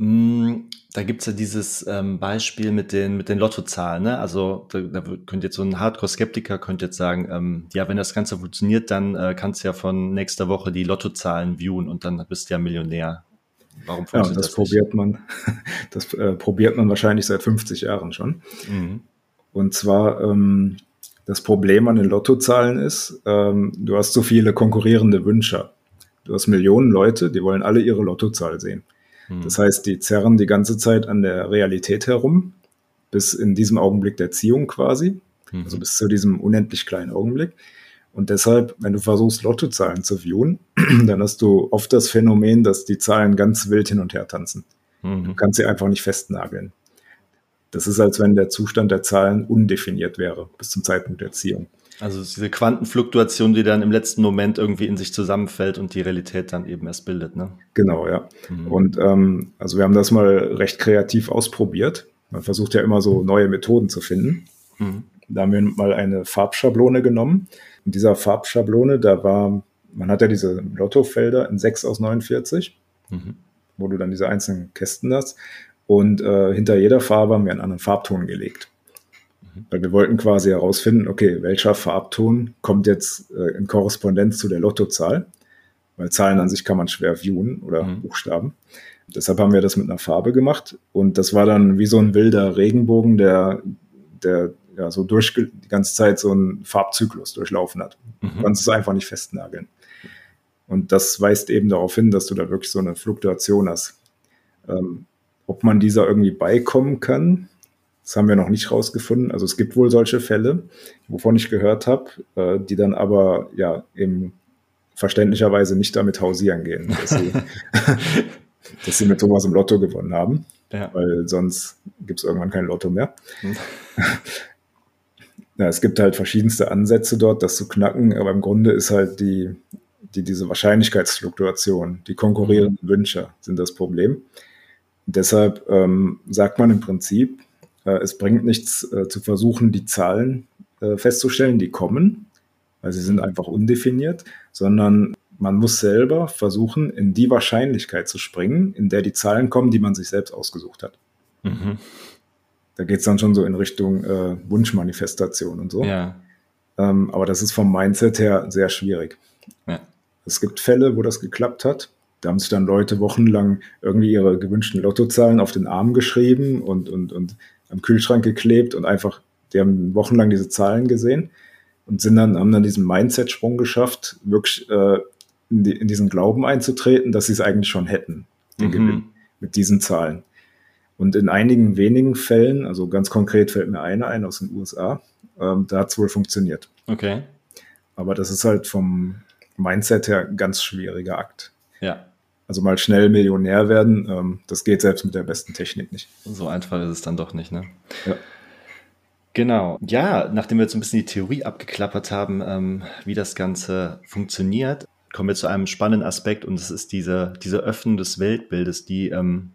Hm, da gibt es ja dieses ähm, Beispiel mit den, mit den Lottozahlen. Ne? Also da, da könnte jetzt so ein Hardcore-Skeptiker könnte jetzt sagen, ähm, ja, wenn das Ganze funktioniert, dann äh, kannst du ja von nächster Woche die Lottozahlen viewen und dann bist du ja Millionär. Warum ja, das, das probiert man, das äh, probiert man wahrscheinlich seit 50 Jahren schon. Mhm. Und zwar ähm, das Problem an den Lottozahlen ist, ähm, du hast so viele konkurrierende Wünsche. Du hast Millionen Leute, die wollen alle ihre Lottozahl sehen. Mhm. Das heißt, die zerren die ganze Zeit an der Realität herum, bis in diesem Augenblick der Ziehung quasi, mhm. also bis zu diesem unendlich kleinen Augenblick. Und deshalb, wenn du versuchst, Lottozahlen zu viewen, dann hast du oft das Phänomen, dass die Zahlen ganz wild hin und her tanzen. Mhm. Du kannst sie einfach nicht festnageln. Das ist, als wenn der Zustand der Zahlen undefiniert wäre bis zum Zeitpunkt der Ziehung. Also diese Quantenfluktuation, die dann im letzten Moment irgendwie in sich zusammenfällt und die Realität dann eben erst bildet, ne? Genau, ja. Mhm. Und ähm, also wir haben das mal recht kreativ ausprobiert. Man versucht ja immer so neue Methoden zu finden. Mhm. Da haben wir mal eine Farbschablone genommen in dieser Farbschablone, da war, man hat ja diese Lottofelder in 6 aus 49, mhm. wo du dann diese einzelnen Kästen hast. Und äh, hinter jeder Farbe haben wir einen anderen Farbton gelegt. Mhm. Weil wir wollten quasi herausfinden, okay, welcher Farbton kommt jetzt äh, in Korrespondenz zu der Lottozahl. Weil Zahlen an sich kann man schwer viewen oder mhm. Buchstaben. Deshalb haben wir das mit einer Farbe gemacht. Und das war dann wie so ein wilder Regenbogen, der, der ja, so durch die ganze Zeit so einen Farbzyklus durchlaufen hat. Mhm. Du kannst es einfach nicht festnageln. Und das weist eben darauf hin, dass du da wirklich so eine Fluktuation hast. Ähm, ob man dieser irgendwie beikommen kann, das haben wir noch nicht rausgefunden. Also es gibt wohl solche Fälle, wovon ich gehört habe, äh, die dann aber ja eben verständlicherweise nicht damit hausieren gehen, dass sie, dass sie mit Thomas im Lotto gewonnen haben. Ja. Weil sonst gibt es irgendwann kein Lotto mehr. Mhm. ja, es gibt halt verschiedenste Ansätze dort, das zu knacken, aber im Grunde ist halt die, die diese Wahrscheinlichkeitsfluktuation, die konkurrierenden mhm. Wünsche sind das Problem. Deshalb ähm, sagt man im Prinzip, äh, es bringt nichts äh, zu versuchen, die Zahlen äh, festzustellen, die kommen, weil sie sind einfach undefiniert, sondern man muss selber versuchen, in die Wahrscheinlichkeit zu springen, in der die Zahlen kommen, die man sich selbst ausgesucht hat. Mhm da geht es dann schon so in Richtung äh, Wunschmanifestation und so. Ja. Ähm, aber das ist vom Mindset her sehr schwierig. Ja. Es gibt Fälle, wo das geklappt hat. Da haben sich dann Leute wochenlang irgendwie ihre gewünschten Lottozahlen auf den Arm geschrieben und, und, und am Kühlschrank geklebt und einfach, die haben wochenlang diese Zahlen gesehen und sind dann, haben dann diesen Mindset-Sprung geschafft, wirklich äh, in, die, in, diesen Glauben einzutreten, dass sie es eigentlich schon hätten, den mhm. Gewinn mit diesen Zahlen. Und in einigen wenigen Fällen, also ganz konkret fällt mir eine ein aus den USA, ähm, da hat es wohl funktioniert. Okay. Aber das ist halt vom Mindset her ein ganz schwieriger Akt. Ja. Also mal schnell Millionär werden, ähm, das geht selbst mit der besten Technik nicht. So einfach ist es dann doch nicht, ne? Ja. Genau. Ja, nachdem wir jetzt ein bisschen die Theorie abgeklappert haben, ähm, wie das Ganze funktioniert, kommen wir zu einem spannenden Aspekt und das ist diese, diese Öffnung des Weltbildes, die ähm,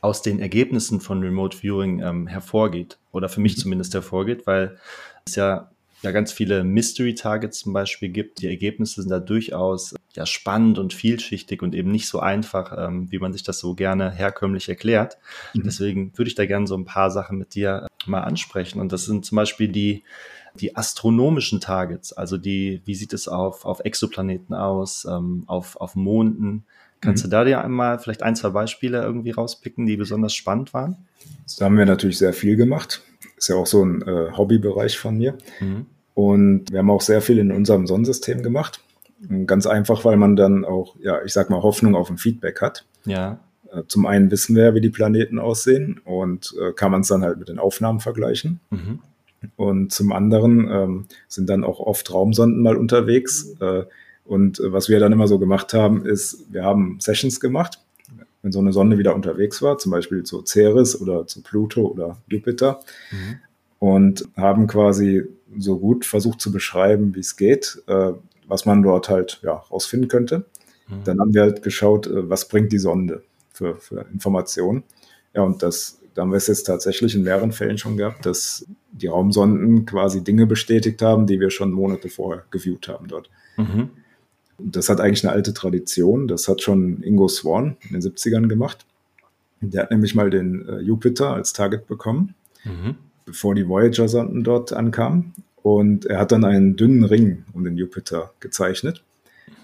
aus den Ergebnissen von Remote Viewing ähm, hervorgeht oder für mich mhm. zumindest hervorgeht, weil es ja, ja ganz viele Mystery Targets zum Beispiel gibt. Die Ergebnisse sind da durchaus ja spannend und vielschichtig und eben nicht so einfach, ähm, wie man sich das so gerne herkömmlich erklärt. Mhm. Deswegen würde ich da gerne so ein paar Sachen mit dir äh, mal ansprechen. Und das sind zum Beispiel die die astronomischen Targets, also die, wie sieht es auf, auf Exoplaneten aus, ähm, auf, auf Monden, Kannst mhm. du da dir einmal vielleicht ein, zwei Beispiele irgendwie rauspicken, die besonders spannend waren? Da haben wir natürlich sehr viel gemacht. Ist ja auch so ein äh, Hobbybereich von mir. Mhm. Und wir haben auch sehr viel in unserem Sonnensystem gemacht. Ganz einfach, weil man dann auch, ja, ich sag mal, Hoffnung auf ein Feedback hat. Ja. Äh, zum einen wissen wir ja, wie die Planeten aussehen und äh, kann man es dann halt mit den Aufnahmen vergleichen. Mhm. Und zum anderen ähm, sind dann auch oft Raumsonden mal unterwegs. Äh, und äh, was wir dann immer so gemacht haben, ist, wir haben Sessions gemacht, wenn so eine Sonne wieder unterwegs war, zum Beispiel zu Ceres oder zu Pluto oder Jupiter, mhm. und haben quasi so gut versucht zu beschreiben, wie es geht, äh, was man dort halt ja, rausfinden könnte. Mhm. Dann haben wir halt geschaut, äh, was bringt die Sonde für, für Informationen. Ja, und das, da haben wir es jetzt tatsächlich in mehreren Fällen schon gehabt, dass die Raumsonden quasi Dinge bestätigt haben, die wir schon Monate vorher geviewt haben dort. Mhm. Das hat eigentlich eine alte Tradition. Das hat schon Ingo Swan in den 70ern gemacht. Der hat nämlich mal den äh, Jupiter als Target bekommen, mhm. bevor die Voyager-Sonden dort ankamen. Und er hat dann einen dünnen Ring um den Jupiter gezeichnet.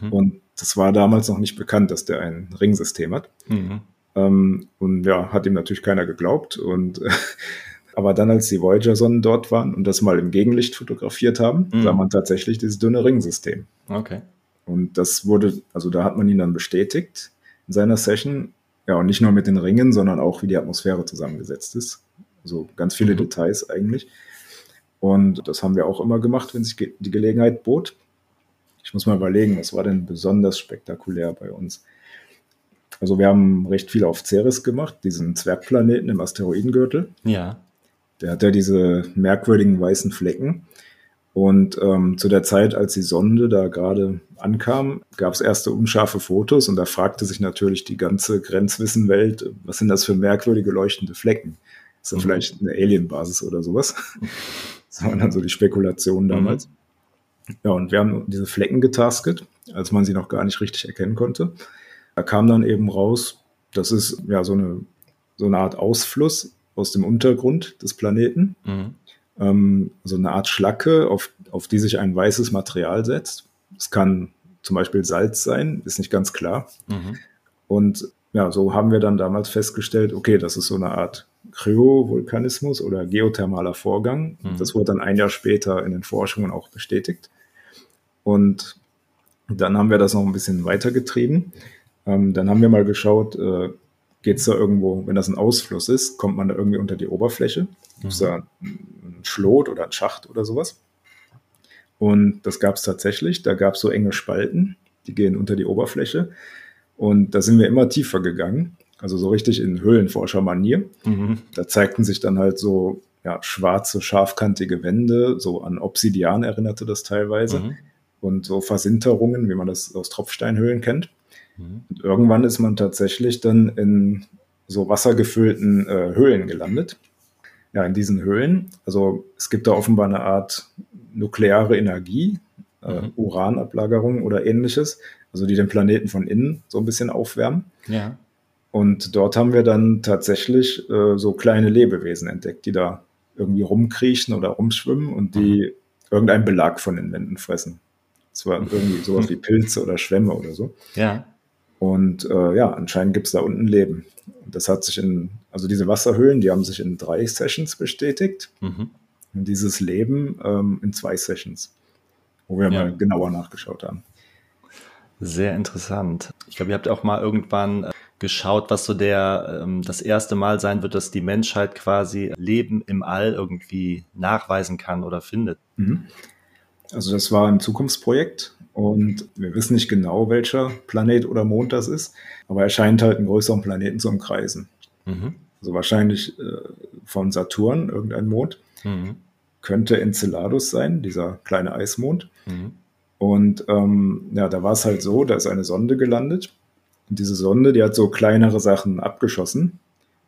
Mhm. Und das war damals noch nicht bekannt, dass der ein Ringsystem hat. Mhm. Ähm, und ja, hat ihm natürlich keiner geglaubt. Und aber dann, als die Voyager-Sonden dort waren und das mal im Gegenlicht fotografiert haben, mhm. sah man tatsächlich dieses dünne Ringsystem. Okay. Und das wurde, also da hat man ihn dann bestätigt in seiner Session. Ja, und nicht nur mit den Ringen, sondern auch, wie die Atmosphäre zusammengesetzt ist. Also ganz viele mhm. Details eigentlich. Und das haben wir auch immer gemacht, wenn sich die Gelegenheit bot. Ich muss mal überlegen, was war denn besonders spektakulär bei uns? Also wir haben recht viel auf Ceres gemacht, diesen Zwergplaneten im Asteroidengürtel. Ja. Der hat ja diese merkwürdigen weißen Flecken. Und ähm, zu der Zeit, als die Sonde da gerade ankam, gab es erste unscharfe Fotos und da fragte sich natürlich die ganze Grenzwissenwelt, was sind das für merkwürdige leuchtende Flecken? Ist das mhm. vielleicht eine Alienbasis oder sowas? Das waren dann so die Spekulationen damals. Mhm. Ja, und wir haben diese Flecken getasket, als man sie noch gar nicht richtig erkennen konnte. Da kam dann eben raus, das ist ja so eine, so eine Art Ausfluss aus dem Untergrund des Planeten. Mhm ähm, so eine Art Schlacke, auf, auf die sich ein weißes Material setzt. Es kann zum Beispiel Salz sein, ist nicht ganz klar. Mhm. Und ja, so haben wir dann damals festgestellt, okay, das ist so eine Art Kryovulkanismus oder geothermaler Vorgang. Mhm. Das wurde dann ein Jahr später in den Forschungen auch bestätigt. Und dann haben wir das noch ein bisschen weitergetrieben. Ähm, dann haben wir mal geschaut, äh, geht es da irgendwo, wenn das ein Ausfluss ist, kommt man da irgendwie unter die Oberfläche? Gibt es mhm. da einen Schlot oder einen Schacht oder sowas? Und das gab es tatsächlich. Da gab es so enge Spalten, die gehen unter die Oberfläche. Und da sind wir immer tiefer gegangen, also so richtig in Höhlenforscher-Manier. Mhm. Da zeigten sich dann halt so ja, schwarze, scharfkantige Wände, so an Obsidian erinnerte das teilweise. Mhm. Und so Versinterungen, wie man das aus Tropfsteinhöhlen kennt. Und irgendwann ist man tatsächlich dann in so wassergefüllten äh, Höhlen gelandet. Ja, in diesen Höhlen. Also es gibt da offenbar eine Art nukleare Energie, äh, mhm. Uranablagerung oder ähnliches, also die den Planeten von innen so ein bisschen aufwärmen. Ja. Und dort haben wir dann tatsächlich äh, so kleine Lebewesen entdeckt, die da irgendwie rumkriechen oder rumschwimmen und die mhm. irgendeinen Belag von den Wänden fressen. Das war irgendwie sowas wie Pilze oder Schwämme oder so. Ja. Und äh, ja, anscheinend gibt es da unten Leben. Und das hat sich in, also diese Wasserhöhlen, die haben sich in drei Sessions bestätigt. Mhm. Und dieses Leben ähm, in zwei Sessions, wo wir ja. mal genauer nachgeschaut haben. Sehr interessant. Ich glaube, ihr habt auch mal irgendwann äh, geschaut, was so der ähm, das erste Mal sein wird, dass die Menschheit quasi Leben im All irgendwie nachweisen kann oder findet. Mhm. Also das war ein Zukunftsprojekt und wir wissen nicht genau, welcher Planet oder Mond das ist, aber er scheint halt einen größeren Planeten zu umkreisen. Mhm. Also wahrscheinlich äh, von Saturn, irgendein Mond. Mhm. könnte Enceladus sein, dieser kleine Eismond. Mhm. Und ähm, ja, da war es halt so, da ist eine Sonde gelandet. Und diese Sonde, die hat so kleinere Sachen abgeschossen,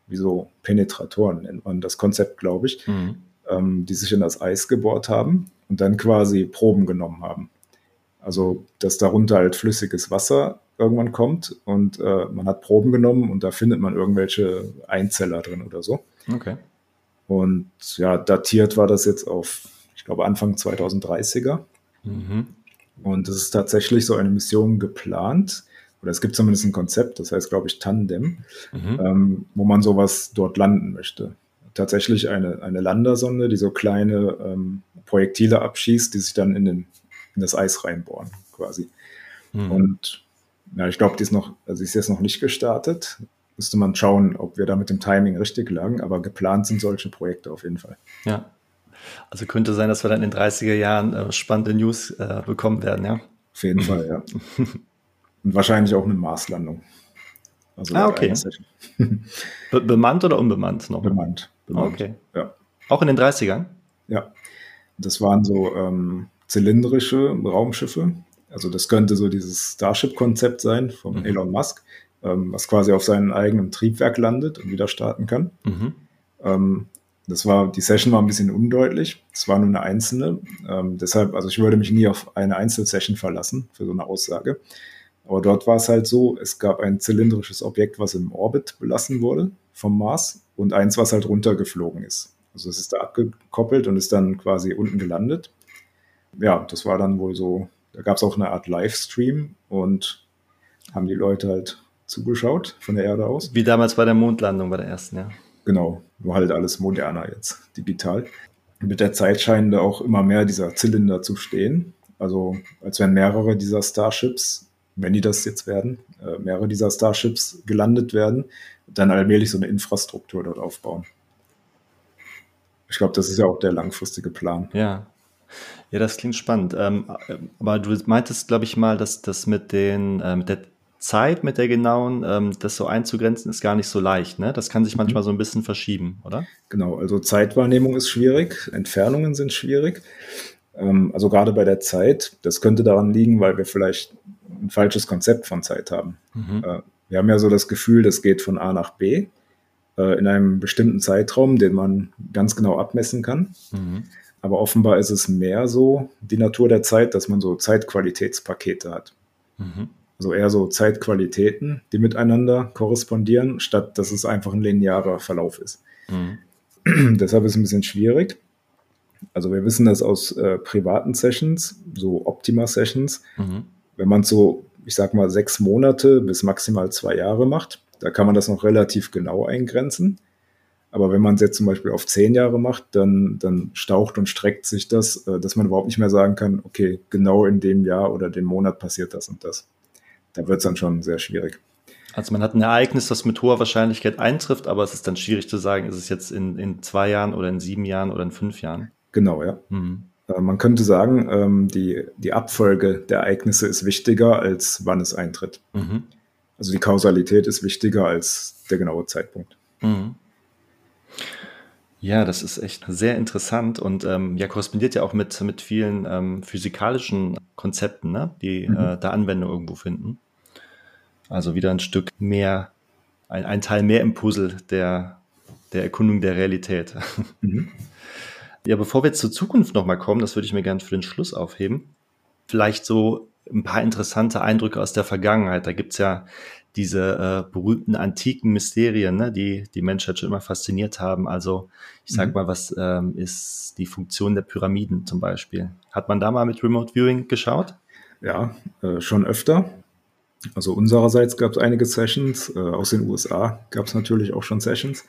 wie so Penetratoren nennt man das Konzept, glaube ich, mhm. ähm, die sich in das Eis gebohrt haben und dann quasi Proben genommen haben. Also, dass darunter halt flüssiges Wasser irgendwann kommt und äh, man hat Proben genommen und da findet man irgendwelche Einzeller drin oder so. Okay. Und ja, datiert war das jetzt auf, ich glaube, Anfang 2030er. Mhm. Und es ist tatsächlich so eine Mission geplant, oder es gibt zumindest ein Konzept, das heißt, glaube ich, Tandem, mhm. ähm, wo man sowas dort landen möchte. Tatsächlich eine, eine Landersonde, die so kleine ähm, Projektile abschießt, die sich dann in, den, in das Eis reinbohren, quasi. Mhm. Und ja, ich glaube, die ist noch, also ist jetzt noch nicht gestartet. Müsste man schauen, ob wir da mit dem Timing richtig lagen, aber geplant sind solche Projekte auf jeden Fall. Ja. Also könnte sein, dass wir dann in den 30er Jahren äh, spannende News äh, bekommen werden, ja? Auf jeden Fall, ja. Und wahrscheinlich auch eine Marslandung. Also ah, okay. Be bemannt oder unbemannt noch? Bemannt. bemannt. Okay. Ja. Auch in den 30ern? Ja. Das waren so ähm, zylindrische Raumschiffe. Also das könnte so dieses Starship-Konzept sein von mhm. Elon Musk, ähm, was quasi auf seinem eigenen Triebwerk landet und wieder starten kann. Mhm. Ähm, das war, die Session war ein bisschen undeutlich. Es war nur eine einzelne. Ähm, deshalb, also ich würde mich nie auf eine Einzelsession verlassen für so eine Aussage. Aber dort war es halt so, es gab ein zylindrisches Objekt, was im Orbit belassen wurde vom Mars und eins, was halt runtergeflogen ist. Also es ist da abgekoppelt und ist dann quasi unten gelandet. Ja, das war dann wohl so, da gab es auch eine Art Livestream und haben die Leute halt zugeschaut von der Erde aus. Wie damals bei der Mondlandung, bei der ersten, ja. Genau, nur halt alles moderner jetzt, digital. Mit der Zeit scheinen da auch immer mehr dieser Zylinder zu stehen. Also als wenn mehrere dieser Starships, wenn die das jetzt werden, äh, mehrere dieser Starships gelandet werden, dann allmählich so eine Infrastruktur dort aufbauen. Ich glaube, das ist ja auch der langfristige Plan. Ja. Ja, das klingt spannend. Ähm, aber du meintest, glaube ich, mal, dass das mit den, äh, mit der Zeit mit der genauen, ähm, das so einzugrenzen, ist gar nicht so leicht. Ne? Das kann sich mhm. manchmal so ein bisschen verschieben, oder? Genau, also Zeitwahrnehmung ist schwierig, Entfernungen sind schwierig. Ähm, also gerade bei der Zeit, das könnte daran liegen, weil wir vielleicht ein falsches Konzept von Zeit haben. Mhm. Äh, wir haben ja so das Gefühl, das geht von A nach B äh, in einem bestimmten Zeitraum, den man ganz genau abmessen kann. Mhm. Aber offenbar ist es mehr so die Natur der Zeit, dass man so Zeitqualitätspakete hat. Mhm. Also eher so Zeitqualitäten, die miteinander korrespondieren, statt dass es einfach ein linearer Verlauf ist. Mhm. Deshalb ist es ein bisschen schwierig. Also wir wissen das aus äh, privaten Sessions, so Optima-Sessions. Mhm. Wenn man so, ich sag mal, sechs Monate bis maximal zwei Jahre macht, da kann man das noch relativ genau eingrenzen. Aber wenn man es jetzt zum Beispiel auf zehn Jahre macht, dann, dann staucht und streckt sich das, äh, dass man überhaupt nicht mehr sagen kann, okay, genau in dem Jahr oder dem Monat passiert das und das da wird es dann schon sehr schwierig. Also man hat ein Ereignis, das mit hoher Wahrscheinlichkeit eintrifft, aber es ist dann schwierig zu sagen, ist es jetzt in, in zwei Jahren oder in sieben Jahren oder in fünf Jahren. Genau, ja. Mhm. Äh, man könnte sagen, ähm, die, die Abfolge der Ereignisse ist wichtiger, als wann es eintritt. Mhm. Also die Kausalität ist wichtiger als der genaue Zeitpunkt. Mhm. Ja, das ist echt sehr interessant und ähm, ja, korrespondiert ja auch mit, mit vielen ähm, physikalischen Konzepten, ne? die mhm. äh, da Anwendung irgendwo finden. Also wieder ein Stück mehr, ein, ein Teil mehr im Puzzle der, der Erkundung der Realität. Mhm. Ja, bevor wir jetzt zur Zukunft nochmal kommen, das würde ich mir gerne für den Schluss aufheben. Vielleicht so ein paar interessante Eindrücke aus der Vergangenheit. Da gibt's ja diese äh, berühmten antiken Mysterien, ne, die die Menschheit schon immer fasziniert haben. Also ich sag mhm. mal, was ähm, ist die Funktion der Pyramiden zum Beispiel? Hat man da mal mit Remote Viewing geschaut? Ja, äh, schon öfter. Also unsererseits gab es einige Sessions, äh, aus den USA gab es natürlich auch schon Sessions.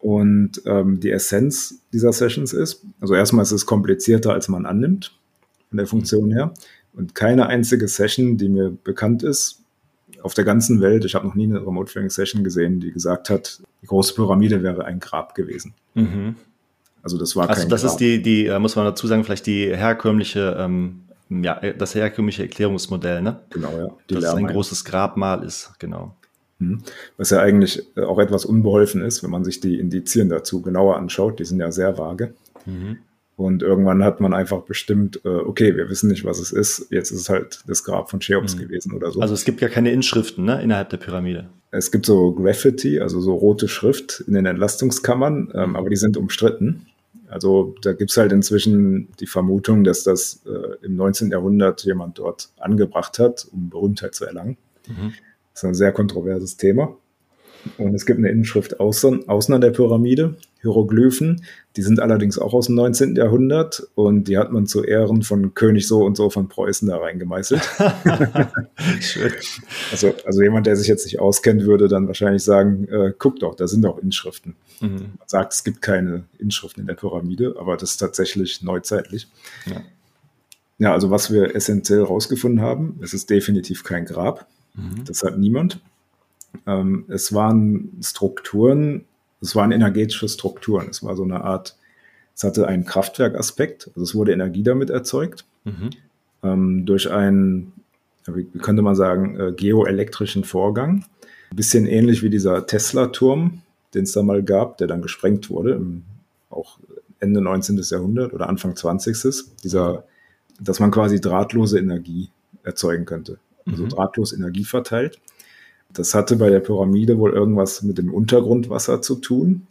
Und ähm, die Essenz dieser Sessions ist, also erstmal ist es komplizierter, als man annimmt, von der Funktion her. Und keine einzige Session, die mir bekannt ist, auf der ganzen Welt, ich habe noch nie eine Remote Viewing Session gesehen, die gesagt hat, die große Pyramide wäre ein Grab gewesen. Mhm. Also das war also kein das Grab. ist die, die, muss man dazu sagen, vielleicht die herkömmliche ähm, ja, das herkömmliche Erklärungsmodell, ne? Genau, ja. Die Dass es ein großes Grabmal ist, genau. Mhm. Was ja eigentlich äh, auch etwas unbeholfen ist, wenn man sich die Indizien dazu genauer anschaut, die sind ja sehr vage. Mhm. Und irgendwann hat man einfach bestimmt, äh, okay, wir wissen nicht, was es ist. Jetzt ist es halt das Grab von Cheops mhm. gewesen oder so. Also es gibt ja keine Inschriften ne, innerhalb der Pyramide. Es gibt so Graffiti, also so rote Schrift in den Entlastungskammern, ähm, aber die sind umstritten. Also da gibt es halt inzwischen die Vermutung, dass das äh, im 19. Jahrhundert jemand dort angebracht hat, um Berühmtheit zu erlangen. Mhm. Das ist ein sehr kontroverses Thema. Und es gibt eine Inschrift außen, außen an der Pyramide, Hieroglyphen. Die sind allerdings auch aus dem 19. Jahrhundert und die hat man zu Ehren von König so und so von Preußen da reingemeißelt. Also, also jemand, der sich jetzt nicht auskennt, würde dann wahrscheinlich sagen, äh, guck doch, da sind auch Inschriften. Mhm. Man sagt, es gibt keine Inschriften in der Pyramide, aber das ist tatsächlich neuzeitlich. Ja. ja also was wir essentiell rausgefunden haben, es ist definitiv kein Grab. Mhm. Das hat niemand. Ähm, es waren Strukturen, es waren energetische Strukturen. Es war so eine Art, es hatte einen Kraftwerkaspekt, also es wurde Energie damit erzeugt. Mhm. Ähm, durch einen, wie könnte man sagen, äh, geoelektrischen Vorgang. Ein bisschen ähnlich wie dieser Tesla-Turm, den es da mal gab, der dann gesprengt wurde, im, auch Ende 19. Jahrhundert oder Anfang 20. Dieser, dass man quasi drahtlose Energie erzeugen könnte. Also mhm. drahtlos Energie verteilt. Das hatte bei der Pyramide wohl irgendwas mit dem Untergrundwasser zu tun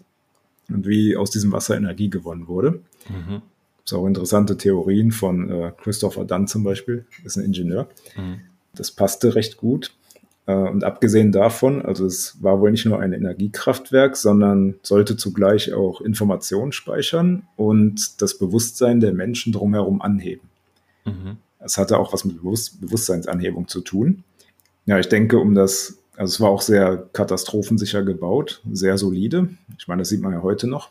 und wie aus diesem Wasser Energie gewonnen wurde. Mhm. Es auch interessante Theorien von äh, Christopher Dunn zum Beispiel, ist ein Ingenieur. Mhm. Das passte recht gut. Äh, und abgesehen davon, also es war wohl nicht nur ein Energiekraftwerk, sondern sollte zugleich auch Informationen speichern und das Bewusstsein der Menschen drumherum anheben. Mhm. Es hatte auch was mit Bewusst Bewusstseinsanhebung zu tun. Ja, ich denke, um das also es war auch sehr katastrophensicher gebaut, sehr solide. Ich meine, das sieht man ja heute noch.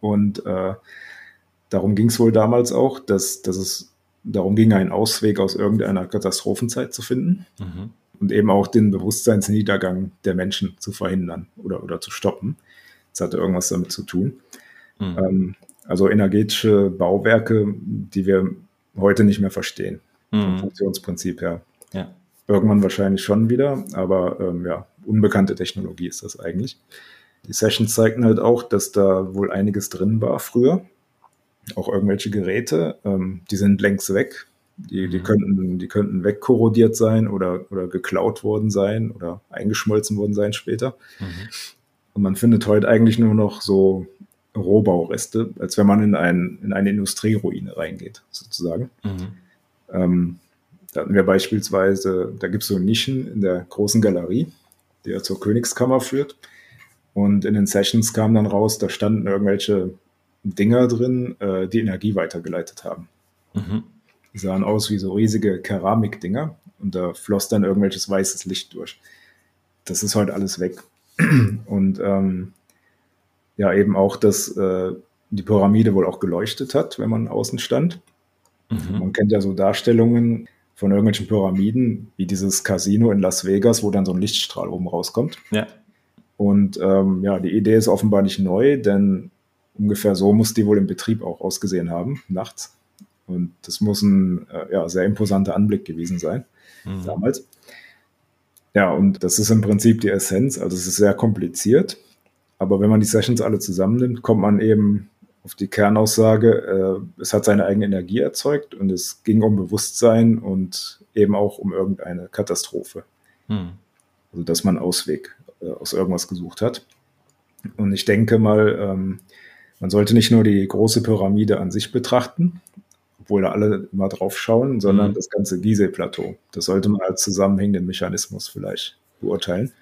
Und äh, darum ging es wohl damals auch, dass, dass es darum ging, einen Ausweg aus irgendeiner Katastrophenzeit zu finden mhm. und eben auch den Bewusstseinsniedergang der Menschen zu verhindern oder, oder zu stoppen. Das hatte irgendwas damit zu tun. Mhm. Ähm, also energetische Bauwerke, die wir heute nicht mehr verstehen, mhm. vom Funktionsprinzip her. Ja. Irgendwann wahrscheinlich schon wieder, aber ähm, ja, unbekannte Technologie ist das eigentlich. Die Sessions zeigten halt auch, dass da wohl einiges drin war früher. Auch irgendwelche Geräte, ähm, die sind längst weg. Die, die, mhm. könnten, die könnten wegkorrodiert sein oder, oder geklaut worden sein oder eingeschmolzen worden sein später. Mhm. Und man findet heute eigentlich nur noch so Rohbaureste, als wenn man in, ein, in eine Industrieruine reingeht, sozusagen. Mhm. Ähm, da hatten wir beispielsweise, da gibt es so Nischen in der großen Galerie, die ja zur Königskammer führt. Und in den Sessions kam dann raus, da standen irgendwelche Dinger drin, äh, die Energie weitergeleitet haben. Mhm. Die sahen aus wie so riesige Keramikdinger und da floss dann irgendwelches weißes Licht durch. Das ist heute alles weg. Und ähm, ja, eben auch, dass äh, die Pyramide wohl auch geleuchtet hat, wenn man außen stand. Mhm. Man kennt ja so Darstellungen, von irgendwelchen Pyramiden, wie dieses Casino in Las Vegas, wo dann so ein Lichtstrahl oben rauskommt. Ja. Und ähm, ja, die Idee ist offenbar nicht neu, denn ungefähr so muss die wohl im Betrieb auch ausgesehen haben, nachts. Und das muss ein äh, ja, sehr imposanter Anblick gewesen sein, mhm. damals. Ja, und das ist im Prinzip die Essenz. Also es ist sehr kompliziert, aber wenn man die Sessions alle zusammennimmt, kommt man eben auf die Kernaussage, äh, es hat seine eigene Energie erzeugt und es ging um Bewusstsein und eben auch um irgendeine Katastrophe. Hm. Also dass man Ausweg äh, aus irgendwas gesucht hat. Und ich denke mal, ähm, man sollte nicht nur die große Pyramide an sich betrachten, obwohl da alle immer drauf schauen, sondern hm. das ganze Gizeh-Plateau. Das sollte man als zusammenhängenden Mechanismus vielleicht beurteilen.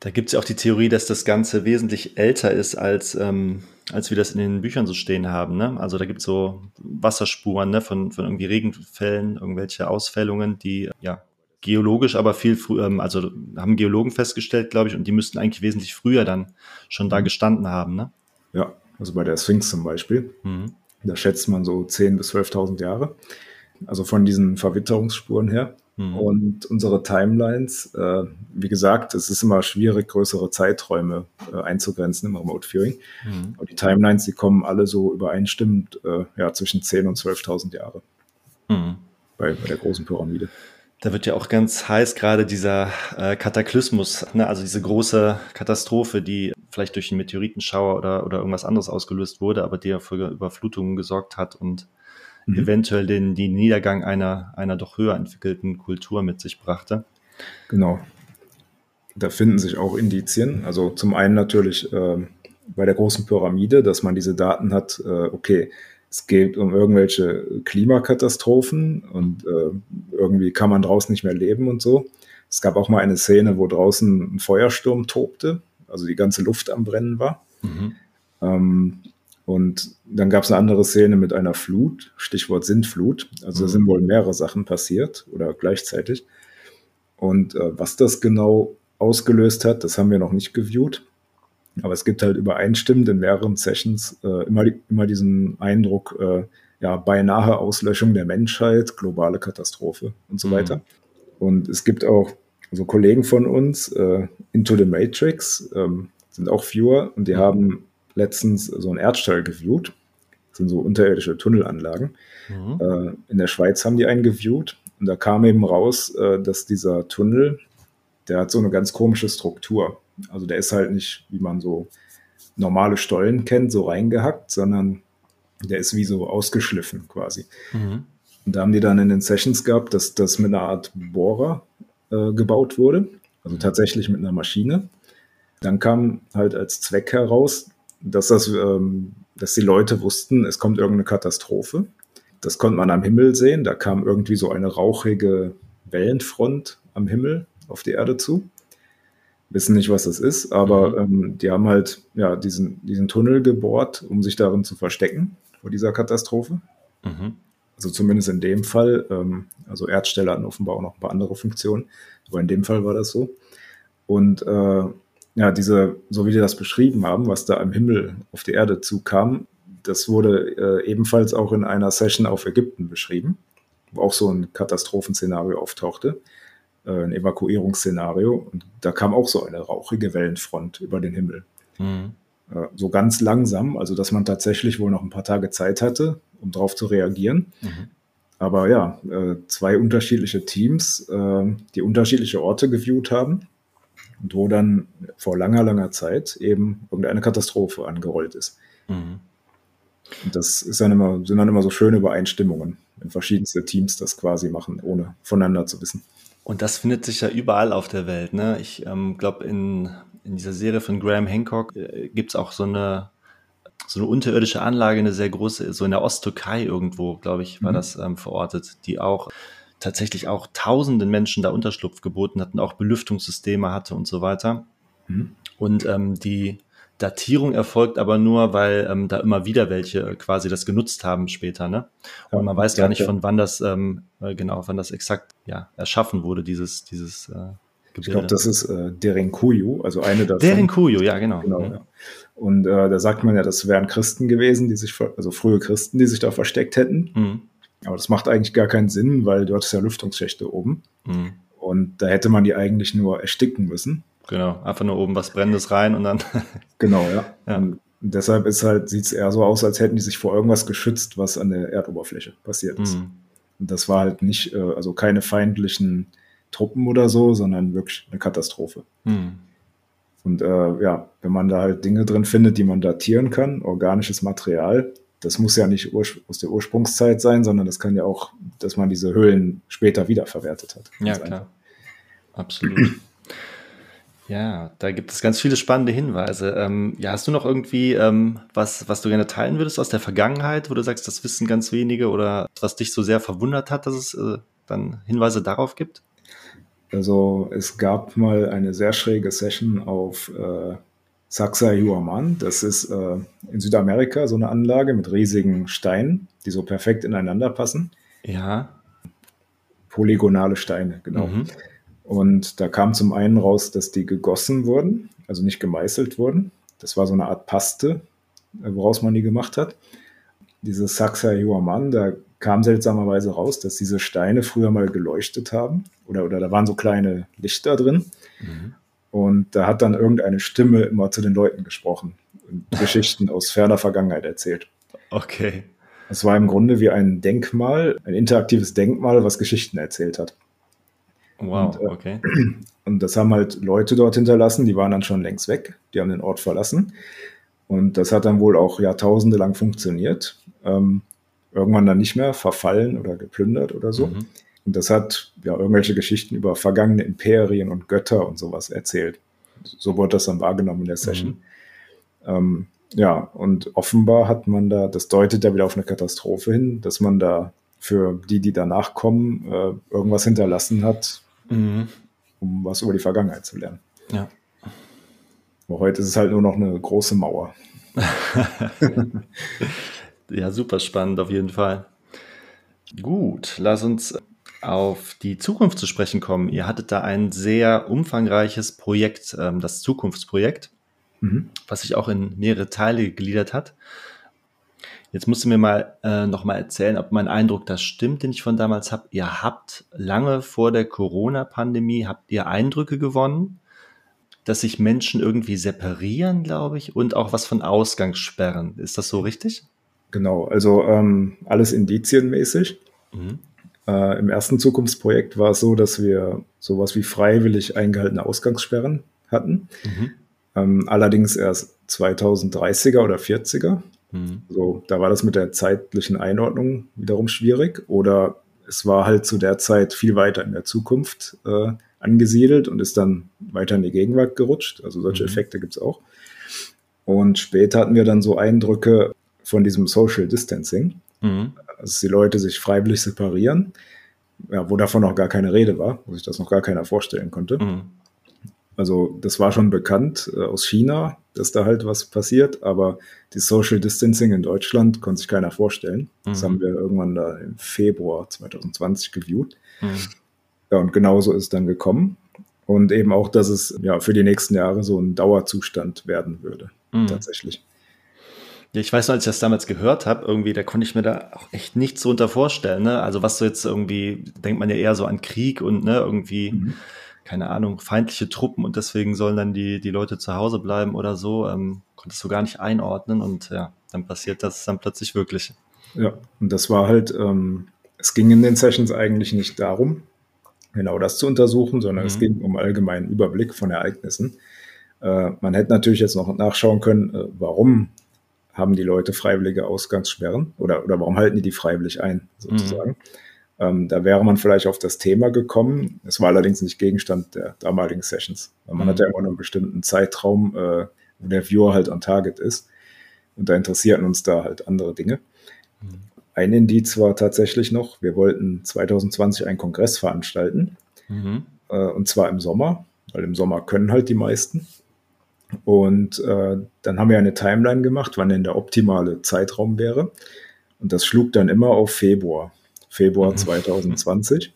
Da gibt es ja auch die Theorie, dass das Ganze wesentlich älter ist, als, ähm, als wir das in den Büchern so stehen haben. Ne? Also da gibt es so Wasserspuren ne? von, von irgendwie Regenfällen, irgendwelche Ausfällungen, die ja geologisch aber viel früher, ähm, also haben Geologen festgestellt, glaube ich, und die müssten eigentlich wesentlich früher dann schon da mhm. gestanden haben. Ne? Ja, also bei der Sphinx zum Beispiel. Mhm. Da schätzt man so 10.000 bis 12.000 Jahre. Also von diesen Verwitterungsspuren her. Mhm. Und unsere Timelines, äh, wie gesagt, es ist immer schwierig, größere Zeiträume äh, einzugrenzen im Remote Viewing. Mhm. Aber die Timelines, die kommen alle so übereinstimmend äh, ja, zwischen 10.000 und 12.000 Jahre mhm. bei, bei der großen Pyramide. Da wird ja auch ganz heiß gerade dieser äh, Kataklysmus, ne? also diese große Katastrophe, die vielleicht durch einen Meteoritenschauer oder, oder irgendwas anderes ausgelöst wurde, aber der für Überflutungen gesorgt hat und mhm. eventuell den, den Niedergang einer, einer doch höher entwickelten Kultur mit sich brachte. Genau. Da finden sich auch Indizien. Also zum einen natürlich äh, bei der großen Pyramide, dass man diese Daten hat, äh, okay, es geht um irgendwelche Klimakatastrophen und äh, irgendwie kann man draußen nicht mehr leben und so. Es gab auch mal eine Szene, wo draußen ein Feuersturm tobte, also die ganze Luft am Brennen war. Mhm. Ähm, und dann gab es eine andere Szene mit einer Flut, Stichwort Sintflut. Also mhm. da sind wohl mehrere Sachen passiert oder gleichzeitig. Und äh, was das genau ausgelöst hat, das haben wir noch nicht geviewt. Aber es gibt halt übereinstimmend in mehreren Sessions äh, immer, immer diesen Eindruck, äh, ja, beinahe Auslöschung der Menschheit, globale Katastrophe und so mhm. weiter. Und es gibt auch so Kollegen von uns, äh, Into the Matrix, ähm, sind auch Viewer und die mhm. haben letztens so ein Erdstall geviewt. Das sind so unterirdische Tunnelanlagen. Mhm. Äh, in der Schweiz haben die einen geviewt und da kam eben raus, äh, dass dieser Tunnel, der hat so eine ganz komische Struktur. Also der ist halt nicht, wie man so normale Stollen kennt, so reingehackt, sondern der ist wie so ausgeschliffen quasi. Mhm. Und da haben die dann in den Sessions gehabt, dass das mit einer Art Bohrer äh, gebaut wurde, also tatsächlich mit einer Maschine. Dann kam halt als Zweck heraus, dass das, ähm, dass die Leute wussten, es kommt irgendeine Katastrophe. Das konnte man am Himmel sehen. Da kam irgendwie so eine rauchige Wellenfront am Himmel auf die Erde zu wissen nicht, was das ist, aber mhm. ähm, die haben halt ja diesen, diesen Tunnel gebohrt, um sich darin zu verstecken vor dieser Katastrophe. Mhm. Also zumindest in dem Fall. Ähm, also Erdstelle hatten offenbar auch noch ein paar andere Funktionen, aber in dem Fall war das so. Und äh, ja, diese, so wie die das beschrieben haben, was da am Himmel auf die Erde zukam, das wurde äh, ebenfalls auch in einer Session auf Ägypten beschrieben, wo auch so ein Katastrophenszenario auftauchte äh, ein Evakuierungsszenario. Und da kam auch so eine rauchige Wellenfront über den Himmel. Mhm. Äh, so ganz langsam, also dass man tatsächlich wohl noch ein paar Tage Zeit hatte, um darauf zu reagieren. Mhm. Aber ja, äh, zwei unterschiedliche Teams, äh, die unterschiedliche Orte geviewt haben und wo dann vor langer, langer Zeit eben irgendeine Katastrophe angerollt ist. Mhm. Und das ist dann immer, sind dann immer so schöne Übereinstimmungen, wenn verschiedenste Teams das quasi machen, ohne voneinander zu wissen. Und das findet sich ja überall auf der Welt. Ne? Ich ähm, glaube, in, in dieser Serie von Graham Hancock äh, gibt es auch so eine, so eine unterirdische Anlage, eine sehr große, so in der Osttürkei irgendwo, glaube ich, war mhm. das ähm, verortet, die auch tatsächlich auch tausenden Menschen da Unterschlupf geboten hatten, auch Belüftungssysteme hatte und so weiter. Mhm. Und ähm, die Datierung erfolgt aber nur, weil ähm, da immer wieder welche quasi das genutzt haben später, ne? Und man weiß gar nicht, von wann das ähm, äh, genau, wann das exakt ja erschaffen wurde, dieses dieses äh, Gebilde. Ich glaube, das ist äh, Derinkuyu, also eine davon. Derinkuyu, ja genau. genau mhm. ja. Und äh, da sagt man ja, das wären Christen gewesen, die sich, also frühe Christen, die sich da versteckt hätten. Mhm. Aber das macht eigentlich gar keinen Sinn, weil dort ist ja Lüftungsschächte oben. Mhm. Und da hätte man die eigentlich nur ersticken müssen. Genau, einfach nur oben was Brennendes rein und dann. genau, ja. ja. Und deshalb ist halt, sieht es eher so aus, als hätten die sich vor irgendwas geschützt, was an der Erdoberfläche passiert ist. Mhm. Und das war halt nicht, äh, also keine feindlichen Truppen oder so, sondern wirklich eine Katastrophe. Mhm. Und äh, ja, wenn man da halt Dinge drin findet, die man datieren kann, organisches Material, das muss ja nicht aus der Ursprungszeit sein, sondern das kann ja auch, dass man diese Höhlen später wiederverwertet hat. Ja, klar. Einfach. Absolut. Ja, da gibt es ganz viele spannende Hinweise. Ähm, ja, hast du noch irgendwie ähm, was, was du gerne teilen würdest aus der Vergangenheit, wo du sagst, das wissen ganz wenige oder was dich so sehr verwundert hat, dass es äh, dann Hinweise darauf gibt? Also es gab mal eine sehr schräge Session auf äh, Saxa Huaman. Das ist äh, in Südamerika so eine Anlage mit riesigen Steinen, die so perfekt ineinander passen. Ja. Polygonale Steine, genau. Mhm. Und da kam zum einen raus, dass die gegossen wurden, also nicht gemeißelt wurden. Das war so eine Art Paste, äh, woraus man die gemacht hat. Diese Saxa Huaman, da kam seltsamerweise raus, dass diese Steine früher mal geleuchtet haben. Oder, oder da waren so kleine Lichter drin. Mhm. Und da hat dann irgendeine Stimme immer zu den Leuten gesprochen und Geschichten aus ferner Vergangenheit erzählt. Okay. Es war im Grunde wie ein Denkmal, ein interaktives Denkmal, was Geschichten erzählt hat. Wow, und, äh, okay. Und das haben halt Leute dort hinterlassen, die waren dann schon längst weg, die haben den Ort verlassen. Und das hat dann wohl auch jahrtausende lang funktioniert. Ähm, irgendwann dann nicht mehr verfallen oder geplündert oder so. Mhm. Und das hat ja irgendwelche Geschichten über vergangene Imperien und Götter und sowas erzählt. So wurde das dann wahrgenommen in der Session. Mhm. Ähm, ja, und offenbar hat man da, das deutet ja wieder auf eine Katastrophe hin, dass man da für die, die danach kommen, äh, irgendwas hinterlassen hat, mhm. um was über die Vergangenheit zu lernen. Ja. Aber heute ist es halt nur noch eine große Mauer. ja, super spannend auf jeden Fall. Gut, lass uns auf die Zukunft zu sprechen kommen. Ihr hattet da ein sehr umfangreiches Projekt, ähm, das Zukunftsprojekt, mhm. was sich auch in mehrere Teile gegliedert hat. Jetzt musst du mir mal äh, noch mal erzählen, ob mein Eindruck das stimmt, den ich von damals habe. Ihr habt lange vor der Corona-Pandemie habt ihr Eindrücke gewonnen, dass sich Menschen irgendwie separieren, glaube ich, und auch was von Ausgangssperren. Ist das so richtig? Genau, also ähm, alles indizienmäßig. Mhm. Äh, Im ersten Zukunftsprojekt war es so, dass wir sowas wie freiwillig eingehaltene Ausgangssperren hatten. Mhm. Ähm, allerdings erst 2030er oder 40er. Mhm. So, da war das mit der zeitlichen Einordnung wiederum schwierig. Oder es war halt zu der Zeit viel weiter in der Zukunft äh, angesiedelt und ist dann weiter in die Gegenwart gerutscht. Also solche mhm. Effekte gibt es auch. Und später hatten wir dann so Eindrücke von diesem Social Distancing, mhm. dass die Leute sich freiwillig separieren, ja, wo davon noch gar keine Rede war, wo sich das noch gar keiner vorstellen konnte. Mhm. Also das war schon bekannt äh, aus China, dass da halt was passiert, aber die Social Distancing in Deutschland konnte sich keiner vorstellen. Mhm. Das haben wir irgendwann da im Februar 2020 geviewt. Mhm. Ja, und genauso ist es dann gekommen. Und eben auch, dass es ja für die nächsten Jahre so ein Dauerzustand werden würde, mhm. tatsächlich. Ja, ich weiß noch, als ich das damals gehört habe, irgendwie, da konnte ich mir da auch echt nichts so unter vorstellen. Ne? Also was so jetzt irgendwie, denkt man ja eher so an Krieg und ne, irgendwie, mhm. keine Ahnung, feindliche Truppen und deswegen sollen dann die, die Leute zu Hause bleiben oder so. Ähm, konntest du gar nicht einordnen und ja, dann passiert das dann plötzlich wirklich. Ja, und das war halt, ähm, es ging in den Sessions eigentlich nicht darum, genau das zu untersuchen, sondern mhm. es ging um allgemeinen Überblick von Ereignissen. Äh, man hätte natürlich jetzt noch nachschauen können, äh, warum haben die Leute freiwillige Ausgangssperren oder, oder warum halten die die freiwillig ein, sozusagen. Mhm. Ähm, da wäre man vielleicht auf das Thema gekommen. Es war allerdings nicht Gegenstand der damaligen Sessions. Man mhm. hat ja immer nur einen bestimmten Zeitraum, äh, wo der Viewer halt on target ist. Und da interessierten uns da halt andere Dinge. Mhm. Ein Indiz war tatsächlich noch, wir wollten 2020 einen Kongress veranstalten. Mhm. Äh, und zwar im Sommer, weil im Sommer können halt die meisten. Und äh, dann haben wir eine Timeline gemacht, wann denn der optimale Zeitraum wäre. Und das schlug dann immer auf Februar, Februar mhm. 2020.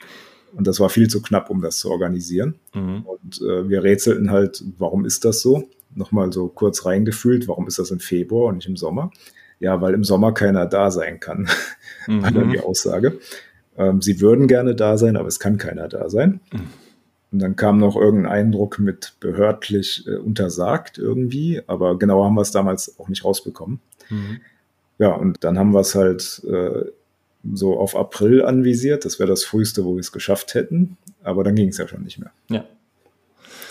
Und das war viel zu knapp, um das zu organisieren. Mhm. Und äh, wir rätselten halt, warum ist das so? Nochmal so kurz reingefühlt, warum ist das im Februar und nicht im Sommer? Ja, weil im Sommer keiner da sein kann, mhm. war dann die Aussage. Ähm, sie würden gerne da sein, aber es kann keiner da sein. Und dann kam noch irgendein Eindruck mit behördlich äh, untersagt irgendwie, aber genauer haben wir es damals auch nicht rausbekommen. Mhm. Ja, und dann haben wir es halt äh, so auf April anvisiert. Das wäre das früheste, wo wir es geschafft hätten, aber dann ging es ja schon nicht mehr. Ja.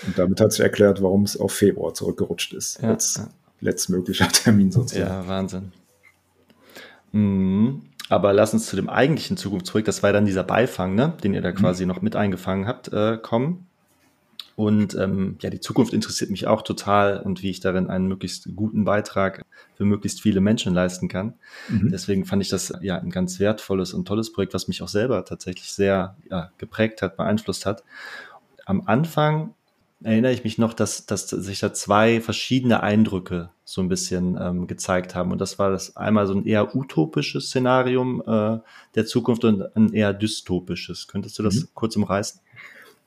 Und damit hat sich erklärt, warum es auf Februar zurückgerutscht ist. Ja, als letztmöglicher Termin sozusagen. Ja, Wahnsinn. Mhm. Aber lass uns zu dem eigentlichen Zukunftsprojekt, das war dann dieser Beifang, ne, den ihr da mhm. quasi noch mit eingefangen habt, äh, kommen. Und ähm, ja, die Zukunft interessiert mich auch total und wie ich darin einen möglichst guten Beitrag für möglichst viele Menschen leisten kann. Mhm. Deswegen fand ich das ja ein ganz wertvolles und tolles Projekt, was mich auch selber tatsächlich sehr ja, geprägt hat, beeinflusst hat. Am Anfang erinnere ich mich noch, dass, dass sich da zwei verschiedene Eindrücke so ein bisschen ähm, gezeigt haben. Und das war das einmal so ein eher utopisches Szenarium äh, der Zukunft und ein eher dystopisches. Könntest du das mhm. kurz umreißen?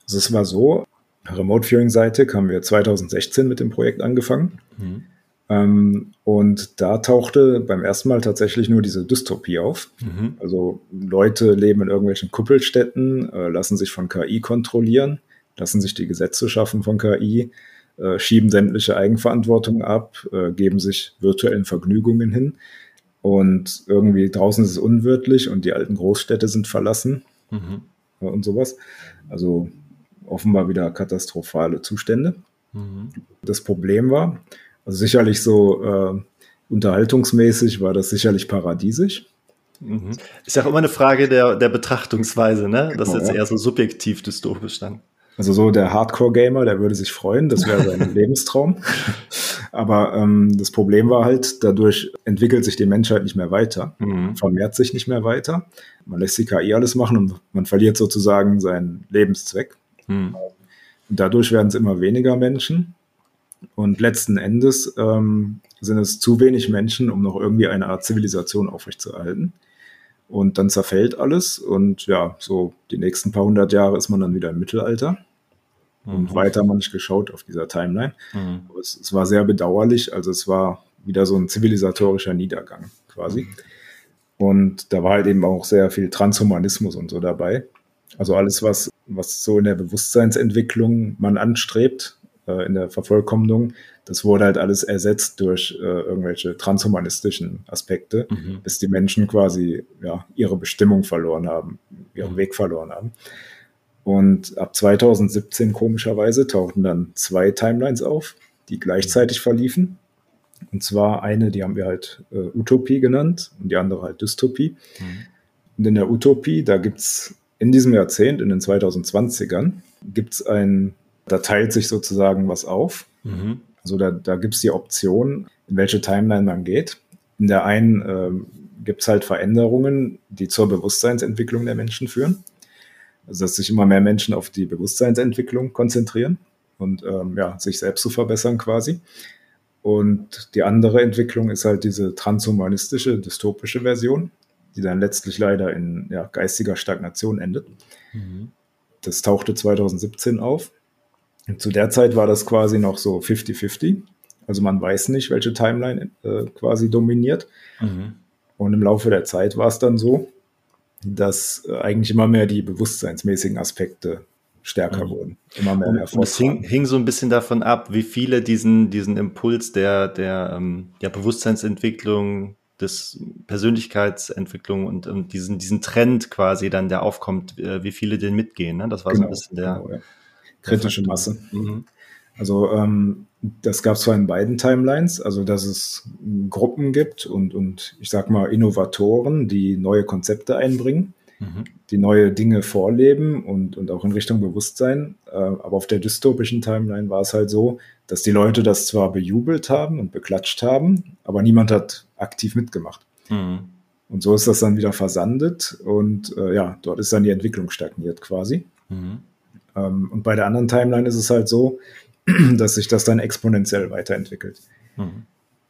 Also es war so, Remote Viewing Seite haben wir 2016 mit dem Projekt angefangen. Mhm. Ähm, und da tauchte beim ersten Mal tatsächlich nur diese Dystopie auf. Mhm. Also Leute leben in irgendwelchen Kuppelstädten, äh, lassen sich von KI kontrollieren lassen sich die Gesetze schaffen von KI, äh, schieben sämtliche Eigenverantwortung ab, äh, geben sich virtuellen Vergnügungen hin. Und irgendwie draußen ist es unwirtlich und die alten Großstädte sind verlassen mhm. äh, und sowas. Also offenbar wieder katastrophale Zustände. Mhm. Das Problem war, also sicherlich so äh, unterhaltungsmäßig war das sicherlich paradiesisch. Mhm. Ist ja auch immer eine Frage der, der Betrachtungsweise, ne? Das genau, ist jetzt eher so subjektiv dystopisch dann. Also so der Hardcore-Gamer, der würde sich freuen, das wäre sein Lebenstraum. Aber ähm, das Problem war halt, dadurch entwickelt sich die Menschheit nicht mehr weiter, mhm. vermehrt sich nicht mehr weiter. Man lässt die KI alles machen und man verliert sozusagen seinen Lebenszweck. Mhm. Und dadurch werden es immer weniger Menschen. Und letzten Endes ähm, sind es zu wenig Menschen, um noch irgendwie eine Art Zivilisation aufrechtzuerhalten. Und dann zerfällt alles und ja, so die nächsten paar hundert Jahre ist man dann wieder im Mittelalter. Mhm. Und weiter haben wir nicht geschaut auf dieser Timeline. Mhm. Es, es, war sehr bedauerlich, also es war wieder so ein zivilisatorischer Niedergang quasi. Und da war halt eben auch sehr viel Transhumanismus und so dabei. Also alles, was, was so in der Bewusstseinsentwicklung man anstrebt, äh, in der Vervollkommnung, das wurde halt alles ersetzt durch äh, irgendwelche transhumanistischen Aspekte, mhm. bis die Menschen quasi ja, ihre Bestimmung verloren haben, ihren mhm. Weg verloren haben. Und ab 2017 komischerweise tauchten dann zwei Timelines auf, die gleichzeitig verliefen. Und zwar eine, die haben wir halt äh, Utopie genannt und die andere halt Dystopie. Mhm. Und in der Utopie, da gibt's in diesem Jahrzehnt, in den 2020ern, gibt's ein, da teilt sich sozusagen was auf. Mhm. Also da, da gibt es die Option, in welche Timeline man geht. In der einen äh, gibt es halt Veränderungen, die zur Bewusstseinsentwicklung der Menschen führen. Also dass sich immer mehr Menschen auf die Bewusstseinsentwicklung konzentrieren und ähm, ja, sich selbst zu verbessern quasi. Und die andere Entwicklung ist halt diese transhumanistische, dystopische Version, die dann letztlich leider in ja, geistiger Stagnation endet. Mhm. Das tauchte 2017 auf. Zu der Zeit war das quasi noch so 50-50. Also man weiß nicht, welche Timeline äh, quasi dominiert. Mhm. Und im Laufe der Zeit war es dann so, dass äh, eigentlich immer mehr die bewusstseinsmäßigen Aspekte stärker mhm. wurden. Immer mehr Erfolg. Und es hing, hing, so ein bisschen davon ab, wie viele diesen, diesen Impuls der, der, ähm, der Bewusstseinsentwicklung, des Persönlichkeitsentwicklung und, und diesen, diesen Trend quasi dann, der aufkommt, äh, wie viele den mitgehen. Ne? Das war genau, so ein bisschen der. Genau, ja kritische Masse. Mhm. Also ähm, das gab es zwar in beiden Timelines, also dass es Gruppen gibt und, und ich sag mal Innovatoren, die neue Konzepte einbringen, mhm. die neue Dinge vorleben und, und auch in Richtung Bewusstsein. Äh, aber auf der dystopischen Timeline war es halt so, dass die Leute das zwar bejubelt haben und beklatscht haben, aber niemand hat aktiv mitgemacht. Mhm. Und so ist das dann wieder versandet und äh, ja, dort ist dann die Entwicklung stagniert quasi. Mhm. Ähm, und bei der anderen Timeline ist es halt so, dass sich das dann exponentiell weiterentwickelt. Mhm.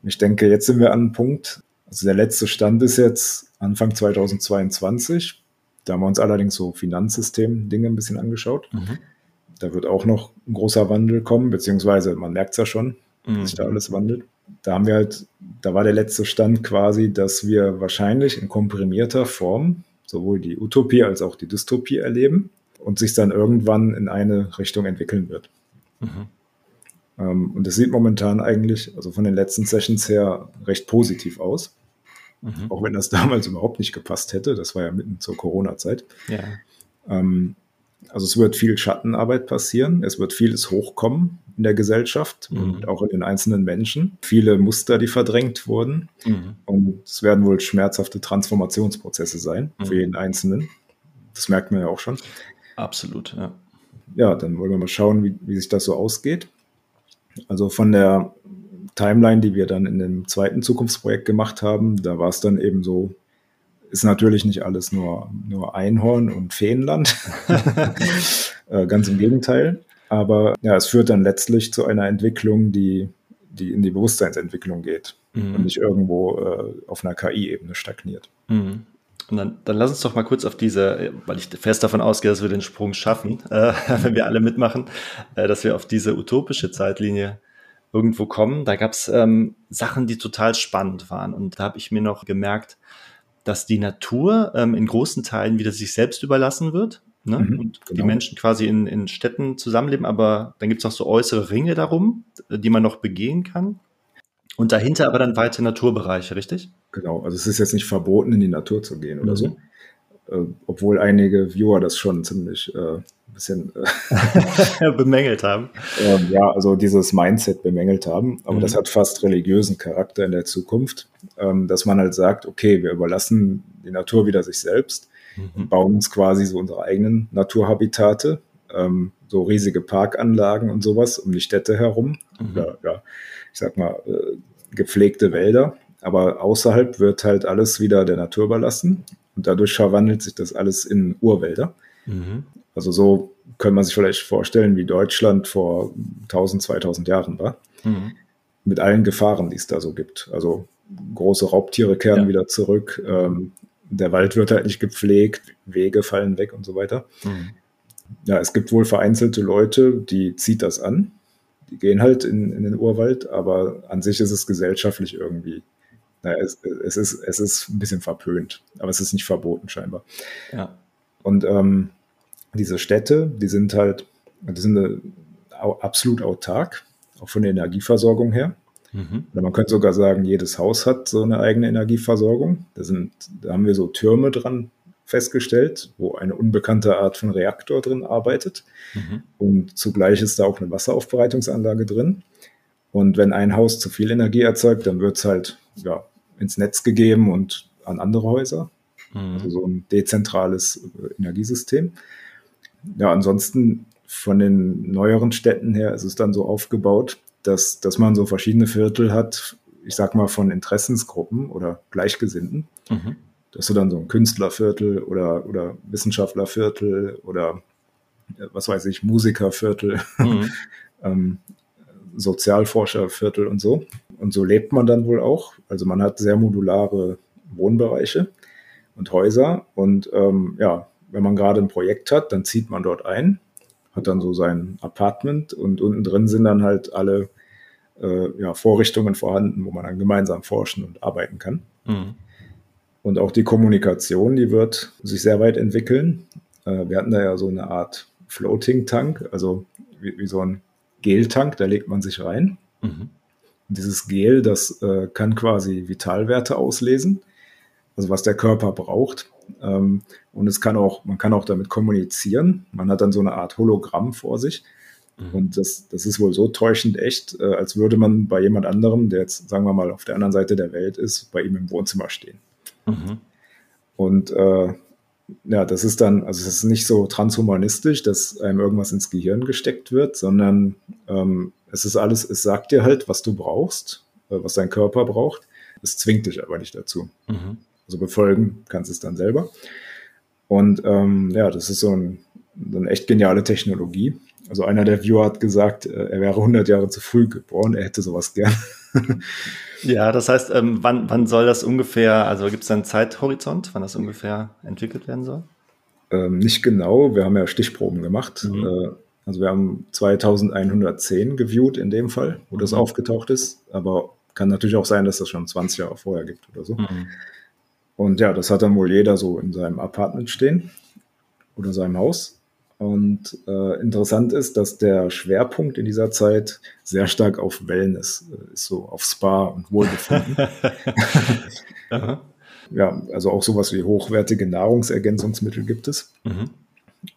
Ich denke, jetzt sind wir an einem Punkt, also der letzte Stand ist jetzt Anfang 2022. Da haben wir uns allerdings so Finanzsystem-Dinge ein bisschen angeschaut. Mhm. Da wird auch noch ein großer Wandel kommen, beziehungsweise man merkt es ja schon, mhm. dass sich da alles wandelt. Da haben wir halt, da war der letzte Stand quasi, dass wir wahrscheinlich in komprimierter Form sowohl die Utopie als auch die Dystopie erleben und sich dann irgendwann in eine Richtung entwickeln wird. Mhm. Ähm, und es sieht momentan eigentlich, also von den letzten Sessions her, recht positiv aus. Mhm. Auch wenn das damals überhaupt nicht gepasst hätte. Das war ja mitten zur Corona-Zeit. Ja. Ähm, also es wird viel Schattenarbeit passieren. Es wird vieles hochkommen in der Gesellschaft mhm. und auch in den einzelnen Menschen. Viele Muster, die verdrängt wurden. Mhm. Und es werden wohl schmerzhafte Transformationsprozesse sein für mhm. jeden Einzelnen. Das merkt man ja auch schon. Absolut, ja. Ja, dann wollen wir mal schauen, wie, wie sich das so ausgeht. Also von der Timeline, die wir dann in dem zweiten Zukunftsprojekt gemacht haben, da war es dann eben so, ist natürlich nicht alles nur, nur Einhorn und Feenland. äh, ganz im Gegenteil. Aber ja, es führt dann letztlich zu einer Entwicklung, die, die in die Bewusstseinsentwicklung geht mhm. und nicht irgendwo äh, auf einer KI-Ebene stagniert. Mhm. Und dann, dann lass uns doch mal kurz auf diese, weil ich fest davon ausgehe, dass wir den Sprung schaffen, äh, wenn wir alle mitmachen, äh, dass wir auf diese utopische Zeitlinie irgendwo kommen. Da gab es ähm, Sachen, die total spannend waren. Und da habe ich mir noch gemerkt, dass die Natur ähm, in großen Teilen wieder sich selbst überlassen wird. Ne? Mhm, und genau. die Menschen quasi in, in Städten zusammenleben, aber dann gibt es noch so äußere Ringe darum, die man noch begehen kann. Und dahinter aber dann weite Naturbereiche, richtig? Genau, also es ist jetzt nicht verboten, in die Natur zu gehen oder mhm. so. Äh, obwohl einige Viewer das schon ziemlich äh, ein bisschen äh, bemängelt haben. Ähm, ja, also dieses Mindset bemängelt haben. Aber mhm. das hat fast religiösen Charakter in der Zukunft, ähm, dass man halt sagt, okay, wir überlassen die Natur wieder sich selbst, mhm. bauen uns quasi so unsere eigenen Naturhabitate, ähm, so riesige Parkanlagen und sowas um die Städte herum. Mhm. Oder ja, ich sag mal, äh, gepflegte Wälder. Aber außerhalb wird halt alles wieder der Natur überlassen. Und dadurch verwandelt sich das alles in Urwälder. Mhm. Also so kann man sich vielleicht vorstellen, wie Deutschland vor 1000, 2000 Jahren war. Mhm. Mit allen Gefahren, die es da so gibt. Also große Raubtiere kehren ja. wieder zurück. Ähm, der Wald wird halt nicht gepflegt, Wege fallen weg und so weiter. Mhm. Ja, es gibt wohl vereinzelte Leute, die zieht das an. Die gehen halt in, in den Urwald, aber an sich ist es gesellschaftlich irgendwie naja, es, es, ist, es ist ein bisschen verpönt, aber es ist nicht verboten scheinbar. Ja. Und ähm, diese Städte, die sind halt, die sind äh, absolut autark, auch von der Energieversorgung her. Mhm. Oder man könnte sogar sagen, jedes Haus hat so eine eigene Energieversorgung. Da, sind, da haben wir so Türme dran festgestellt, wo eine unbekannte Art von Reaktor drin arbeitet. Mhm. Und zugleich ist da auch eine Wasseraufbereitungsanlage drin. Und wenn ein Haus zu viel Energie erzeugt, dann wird es halt ja, ins Netz gegeben und an andere Häuser. Mhm. Also so ein dezentrales äh, Energiesystem. Ja, ansonsten von den neueren Städten her ist es dann so aufgebaut, dass, dass man so verschiedene Viertel hat, ich sag mal von Interessensgruppen oder Gleichgesinnten. Mhm. Dass du dann so ein Künstlerviertel oder, oder Wissenschaftlerviertel oder äh, was weiß ich, Musikerviertel, mhm. ähm, Sozialforscherviertel und so. Und so lebt man dann wohl auch. Also man hat sehr modulare Wohnbereiche und Häuser. Und ähm, ja, wenn man gerade ein Projekt hat, dann zieht man dort ein, hat dann so sein Apartment und unten drin sind dann halt alle äh, ja, Vorrichtungen vorhanden, wo man dann gemeinsam forschen und arbeiten kann. Mhm. Und auch die Kommunikation, die wird sich sehr weit entwickeln. Äh, wir hatten da ja so eine Art Floating Tank, also wie, wie so ein Geltank, da legt man sich rein. Mhm. Dieses Gel, das äh, kann quasi Vitalwerte auslesen, also was der Körper braucht. Ähm, und es kann auch, man kann auch damit kommunizieren. Man hat dann so eine Art Hologramm vor sich. Mhm. Und das, das ist wohl so täuschend echt, äh, als würde man bei jemand anderem, der jetzt, sagen wir mal, auf der anderen Seite der Welt ist, bei ihm im Wohnzimmer stehen. Mhm. Und äh, ja, das ist dann, also es ist nicht so transhumanistisch, dass einem irgendwas ins Gehirn gesteckt wird, sondern ähm, es ist alles, es sagt dir halt, was du brauchst, äh, was dein Körper braucht. Es zwingt dich aber nicht dazu. Mhm. Also befolgen kannst es dann selber. Und ähm, ja, das ist so, ein, so eine echt geniale Technologie. Also einer der Viewer hat gesagt, äh, er wäre 100 Jahre zu früh geboren, er hätte sowas gern. ja, das heißt, ähm, wann, wann soll das ungefähr, also gibt es einen Zeithorizont, wann das ungefähr entwickelt werden soll? Ähm, nicht genau, wir haben ja Stichproben gemacht. Mhm. Äh, also wir haben 2110 geviewt in dem Fall, wo mhm. das aufgetaucht ist, aber kann natürlich auch sein, dass das schon 20 Jahre vorher gibt oder so. Mhm. Und ja, das hat dann wohl jeder so in seinem Apartment stehen oder seinem Haus. Und äh, interessant ist, dass der Schwerpunkt in dieser Zeit sehr stark auf Wellness äh, ist, so auf Spa und Wohlbefinden. ja, also auch sowas wie hochwertige Nahrungsergänzungsmittel gibt es. Mhm.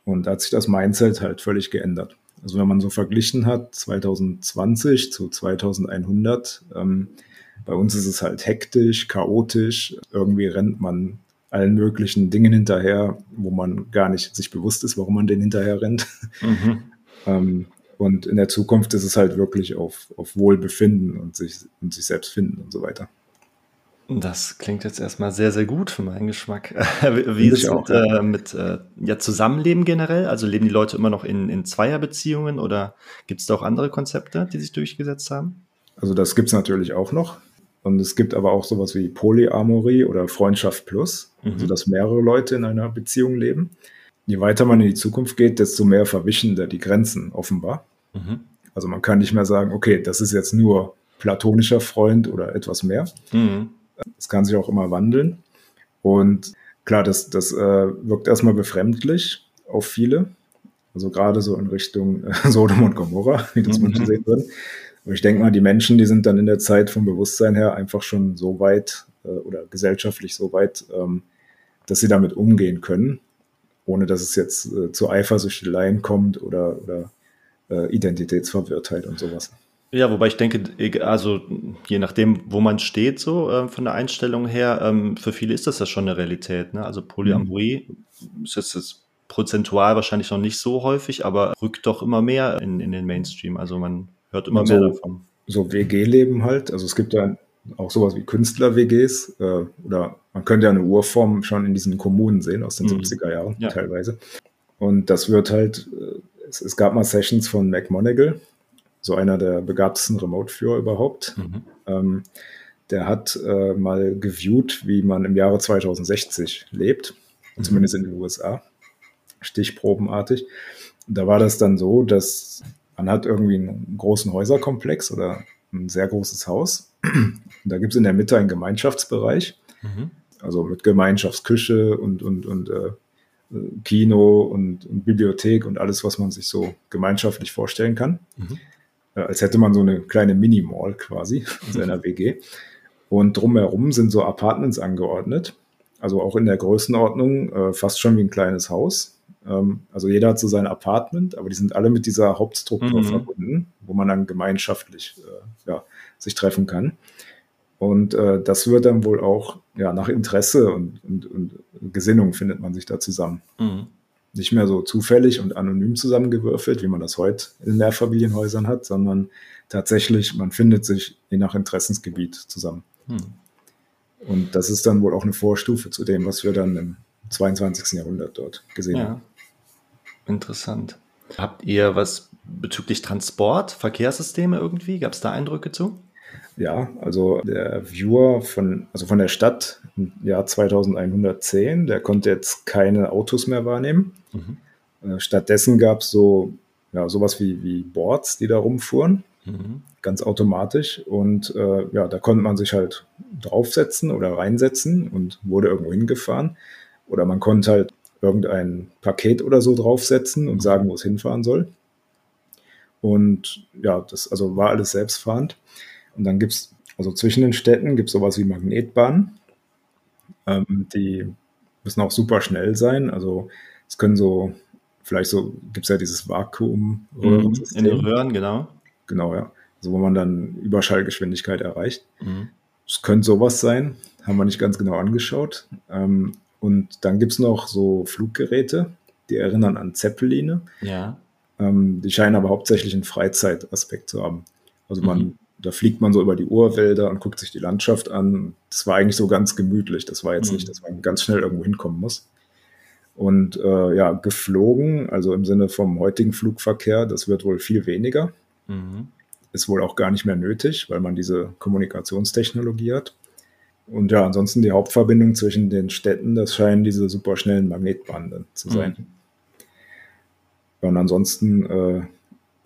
Und da hat sich das Mindset halt völlig geändert. Also wenn man so verglichen hat, 2020 zu 2100, ähm, bei uns ist es halt hektisch, chaotisch. Irgendwie rennt man allen möglichen Dingen hinterher, wo man gar nicht sich bewusst ist, warum man den hinterher rennt. Mhm. ähm, und in der Zukunft ist es halt wirklich auf, auf Wohlbefinden und sich, und sich selbst finden und so weiter. Das klingt jetzt erstmal sehr, sehr gut für meinen Geschmack. Wie ist es mit, äh, mit äh, ja, Zusammenleben generell? Also leben die Leute immer noch in, in Zweierbeziehungen oder gibt es da auch andere Konzepte, die sich durchgesetzt haben? Also das gibt es natürlich auch noch. Und es gibt aber auch sowas wie Polyamorie oder Freundschaft Plus, mhm. also dass mehrere Leute in einer Beziehung leben. Je weiter man in die Zukunft geht, desto mehr verwischen da die Grenzen offenbar. Mhm. Also man kann nicht mehr sagen, okay, das ist jetzt nur platonischer Freund oder etwas mehr. Mhm. Es kann sich auch immer wandeln. Und klar, das, das äh, wirkt erstmal befremdlich auf viele. Also gerade so in Richtung äh, Sodom und Gomorra, wie das mhm. Menschen sehen würden. Und ich denke mal, die Menschen, die sind dann in der Zeit vom Bewusstsein her einfach schon so weit äh, oder gesellschaftlich so weit, ähm, dass sie damit umgehen können. ohne dass es jetzt äh, zu Eifersüchteleien kommt oder, oder äh, Identitätsverwirrtheit und sowas. Ja, wobei ich denke, also je nachdem, wo man steht, so äh, von der Einstellung her, ähm, für viele ist das ja schon eine Realität. Ne? Also Polyamorie mhm. ist jetzt prozentual wahrscheinlich noch nicht so häufig, aber rückt doch immer mehr in, in den Mainstream. Also man hört immer also, mehr davon. So WG-Leben halt. Also es gibt ja auch sowas wie Künstler-WGs äh, oder man könnte ja eine Urform schon in diesen Kommunen sehen aus den mhm. 70er Jahren ja. teilweise. Und das wird halt, äh, es, es, gab mal Sessions von McMonagall, so einer der begabtesten Remote-Führer überhaupt. Mhm. Ähm, der hat äh, mal geviewt, wie man im Jahre 2060 lebt, mhm. zumindest in den USA, stichprobenartig. Da war das dann so, dass man hat irgendwie einen großen Häuserkomplex oder ein sehr großes Haus. Da gibt es in der Mitte einen Gemeinschaftsbereich, mhm. also mit Gemeinschaftsküche und, und, und äh, Kino und, und, Bibliothek und alles, was man sich so gemeinschaftlich vorstellen kann. Mhm. Äh, als hätte man so eine kleine Mini-Mall quasi in seiner WG. Und drumherum sind so Apartments angeordnet. Also auch in der Größenordnung äh, fast schon wie ein kleines Haus. Ähm, also jeder hat so sein Apartment, aber die sind alle mit dieser Hauptstruktur mhm. verbunden, wo man dann gemeinschaftlich äh, ja, sich treffen kann. Und äh, das wird dann wohl auch ja, nach Interesse und, und, und Gesinnung findet man sich da zusammen. Mhm nicht mehr so zufällig und anonym zusammengewürfelt, wie man das heute in Mehrfamilienhäusern hat, sondern tatsächlich, man findet sich je nach Interessensgebiet zusammen. Hm. Und das ist dann wohl auch eine Vorstufe zu dem, was wir dann im 22. Jahrhundert dort gesehen ja. haben. Interessant. Habt ihr was bezüglich Transport, Verkehrssysteme irgendwie? Gab es da Eindrücke zu? Ja, also der Viewer von, also von der Stadt im Jahr 2110, der konnte jetzt keine Autos mehr wahrnehmen. Mhm. Äh, stattdessen gab es so ja, sowas wie, wie Boards, die da rumfuhren, mhm. ganz automatisch. Und äh, ja, da konnte man sich halt draufsetzen oder reinsetzen und wurde irgendwo hingefahren. Oder man konnte halt irgendein Paket oder so draufsetzen und mhm. sagen, wo es hinfahren soll. Und ja, das also war alles selbstfahrend. Und dann gibt es, also zwischen den Städten gibt es sowas wie Magnetbahnen. Ähm, die müssen auch super schnell sein. Also es können so, vielleicht so, gibt es ja dieses Vakuum. Mhm, in den Röhren, genau. Genau, ja. Also wo man dann Überschallgeschwindigkeit erreicht. Mhm. Es könnte sowas sein, haben wir nicht ganz genau angeschaut. Ähm, und dann gibt es noch so Fluggeräte, die erinnern an Zeppeline. Ja. Ähm, die scheinen aber hauptsächlich einen Freizeitaspekt zu haben. Also man mhm da fliegt man so über die Urwälder und guckt sich die Landschaft an. Das war eigentlich so ganz gemütlich. Das war jetzt mhm. nicht, dass man ganz schnell irgendwo hinkommen muss. Und äh, ja, geflogen, also im Sinne vom heutigen Flugverkehr, das wird wohl viel weniger. Mhm. Ist wohl auch gar nicht mehr nötig, weil man diese Kommunikationstechnologie hat. Und ja, ansonsten die Hauptverbindung zwischen den Städten, das scheinen diese superschnellen Magnetbahnen zu sein. Mhm. Und ansonsten äh,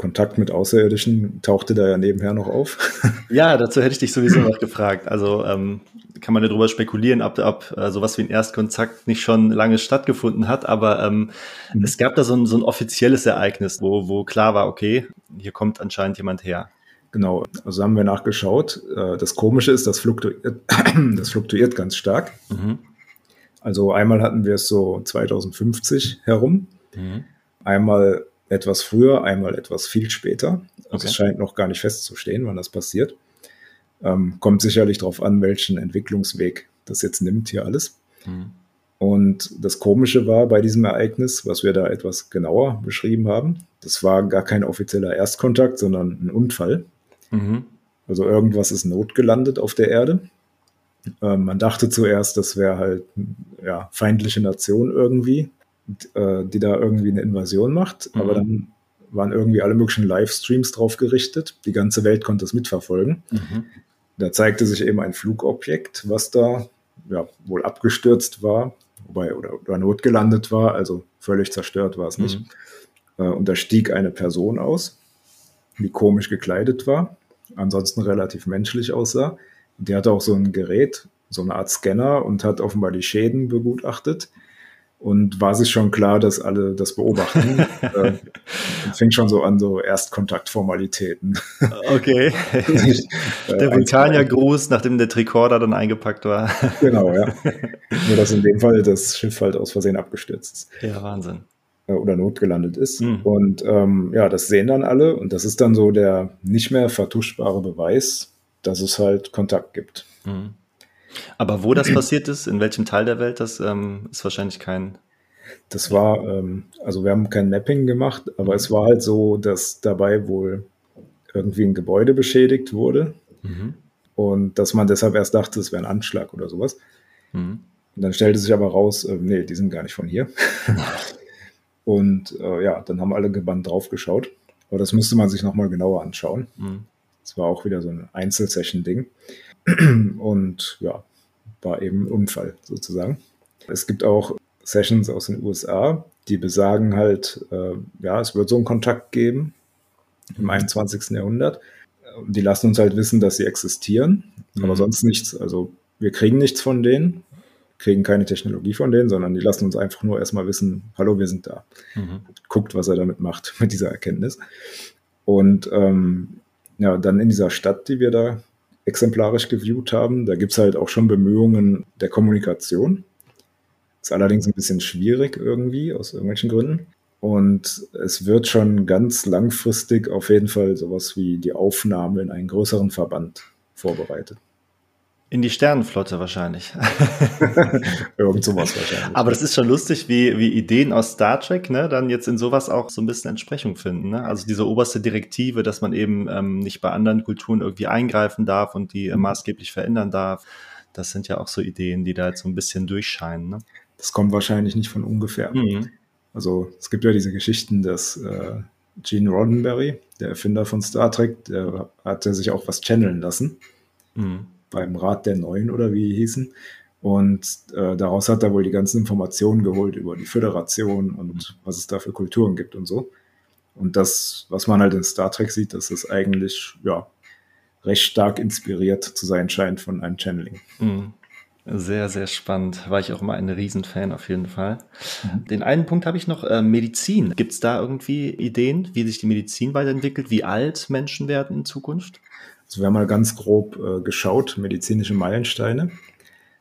Kontakt mit Außerirdischen tauchte da ja nebenher noch auf. Ja, dazu hätte ich dich sowieso noch gefragt. Also ähm, kann man ja darüber spekulieren, ob, ob äh, sowas wie ein Erstkontakt nicht schon lange stattgefunden hat, aber ähm, mhm. es gab da so ein, so ein offizielles Ereignis, wo, wo klar war, okay, hier kommt anscheinend jemand her. Genau, also haben wir nachgeschaut. Äh, das Komische ist, das fluktuiert, das fluktuiert ganz stark. Mhm. Also einmal hatten wir es so 2050 herum. Mhm. Einmal etwas früher, einmal etwas viel später. Also okay. es scheint noch gar nicht festzustehen, wann das passiert. Ähm, kommt sicherlich darauf an, welchen Entwicklungsweg das jetzt nimmt hier alles. Mhm. Und das Komische war bei diesem Ereignis, was wir da etwas genauer beschrieben haben, das war gar kein offizieller Erstkontakt, sondern ein Unfall. Mhm. Also irgendwas ist notgelandet auf der Erde. Ähm, man dachte zuerst, das wäre halt ja, feindliche Nation irgendwie, äh, die da irgendwie eine Invasion macht. Mhm. Aber dann waren irgendwie alle möglichen Livestreams drauf gerichtet. Die ganze Welt konnte es mitverfolgen. Mhm. Da zeigte sich eben ein Flugobjekt, was da ja, wohl abgestürzt war, wobei oder, oder notgelandet war, also völlig zerstört war es nicht. Mhm. Äh, und da stieg eine Person aus, die komisch gekleidet war, ansonsten relativ menschlich aussah. Die hatte auch so ein Gerät, so eine Art Scanner und hat offenbar die Schäden begutachtet und war sich schon klar, dass alle das beobachten. äh, fing schon so an, so Erstkontaktformalitäten. Okay. Äh, der Vulkaniergruß, nachdem der Tricorder dann eingepackt war. genau, ja. Nur, dass in dem Fall das Schiff halt aus Versehen abgestürzt ist. Ja, Wahnsinn. Äh, oder notgelandet ist. Mhm. Und ähm, ja, das sehen dann alle und das ist dann so der nicht mehr vertuschbare Beweis, dass es halt Kontakt gibt. Mhm. Aber wo das passiert ist, in welchem Teil der Welt, das ähm, ist wahrscheinlich kein. Das war, ähm, also wir haben kein Mapping gemacht, aber es war halt so, dass dabei wohl irgendwie ein Gebäude beschädigt wurde mhm. und dass man deshalb erst dachte, es wäre ein Anschlag oder sowas. Mhm. Und dann stellte sich aber raus, äh, nee, die sind gar nicht von hier. und äh, ja, dann haben alle gebannt draufgeschaut. Aber das müsste man sich nochmal genauer anschauen. Mhm. Das war auch wieder so ein Einzelsession-Ding. Und ja, war eben ein Unfall sozusagen. Es gibt auch Sessions aus den USA, die besagen halt, äh, ja, es wird so einen Kontakt geben im 21. Jahrhundert. Die lassen uns halt wissen, dass sie existieren, mhm. aber sonst nichts. Also wir kriegen nichts von denen, kriegen keine Technologie von denen, sondern die lassen uns einfach nur erstmal wissen, hallo, wir sind da. Mhm. Guckt, was er damit macht, mit dieser Erkenntnis. Und ähm, ja, dann in dieser Stadt, die wir da exemplarisch geviewt haben. Da gibt es halt auch schon Bemühungen der Kommunikation. Ist allerdings ein bisschen schwierig irgendwie, aus irgendwelchen Gründen. Und es wird schon ganz langfristig auf jeden Fall sowas wie die Aufnahme in einen größeren Verband vorbereitet. In die Sternenflotte wahrscheinlich. Irgend sowas wahrscheinlich. Aber das ist schon lustig, wie, wie Ideen aus Star Trek ne, dann jetzt in sowas auch so ein bisschen Entsprechung finden. Ne? Also diese oberste Direktive, dass man eben ähm, nicht bei anderen Kulturen irgendwie eingreifen darf und die äh, mhm. maßgeblich verändern darf. Das sind ja auch so Ideen, die da jetzt so ein bisschen durchscheinen. Ne? Das kommt wahrscheinlich nicht von ungefähr. Mhm. Also es gibt ja diese Geschichten, dass äh, Gene Roddenberry, der Erfinder von Star Trek, der hatte sich auch was channeln lassen. Mhm beim Rat der Neuen oder wie die hießen. Und äh, daraus hat er wohl die ganzen Informationen geholt über die Föderation und was es da für Kulturen gibt und so. Und das, was man halt in Star Trek sieht, dass es eigentlich ja recht stark inspiriert zu sein scheint von einem Channeling. Mhm. Sehr, sehr spannend. War ich auch immer ein Riesenfan auf jeden Fall. Mhm. Den einen Punkt habe ich noch, äh, Medizin. Gibt es da irgendwie Ideen, wie sich die Medizin weiterentwickelt, wie alt Menschen werden in Zukunft? Also wir haben mal ganz grob äh, geschaut, medizinische Meilensteine.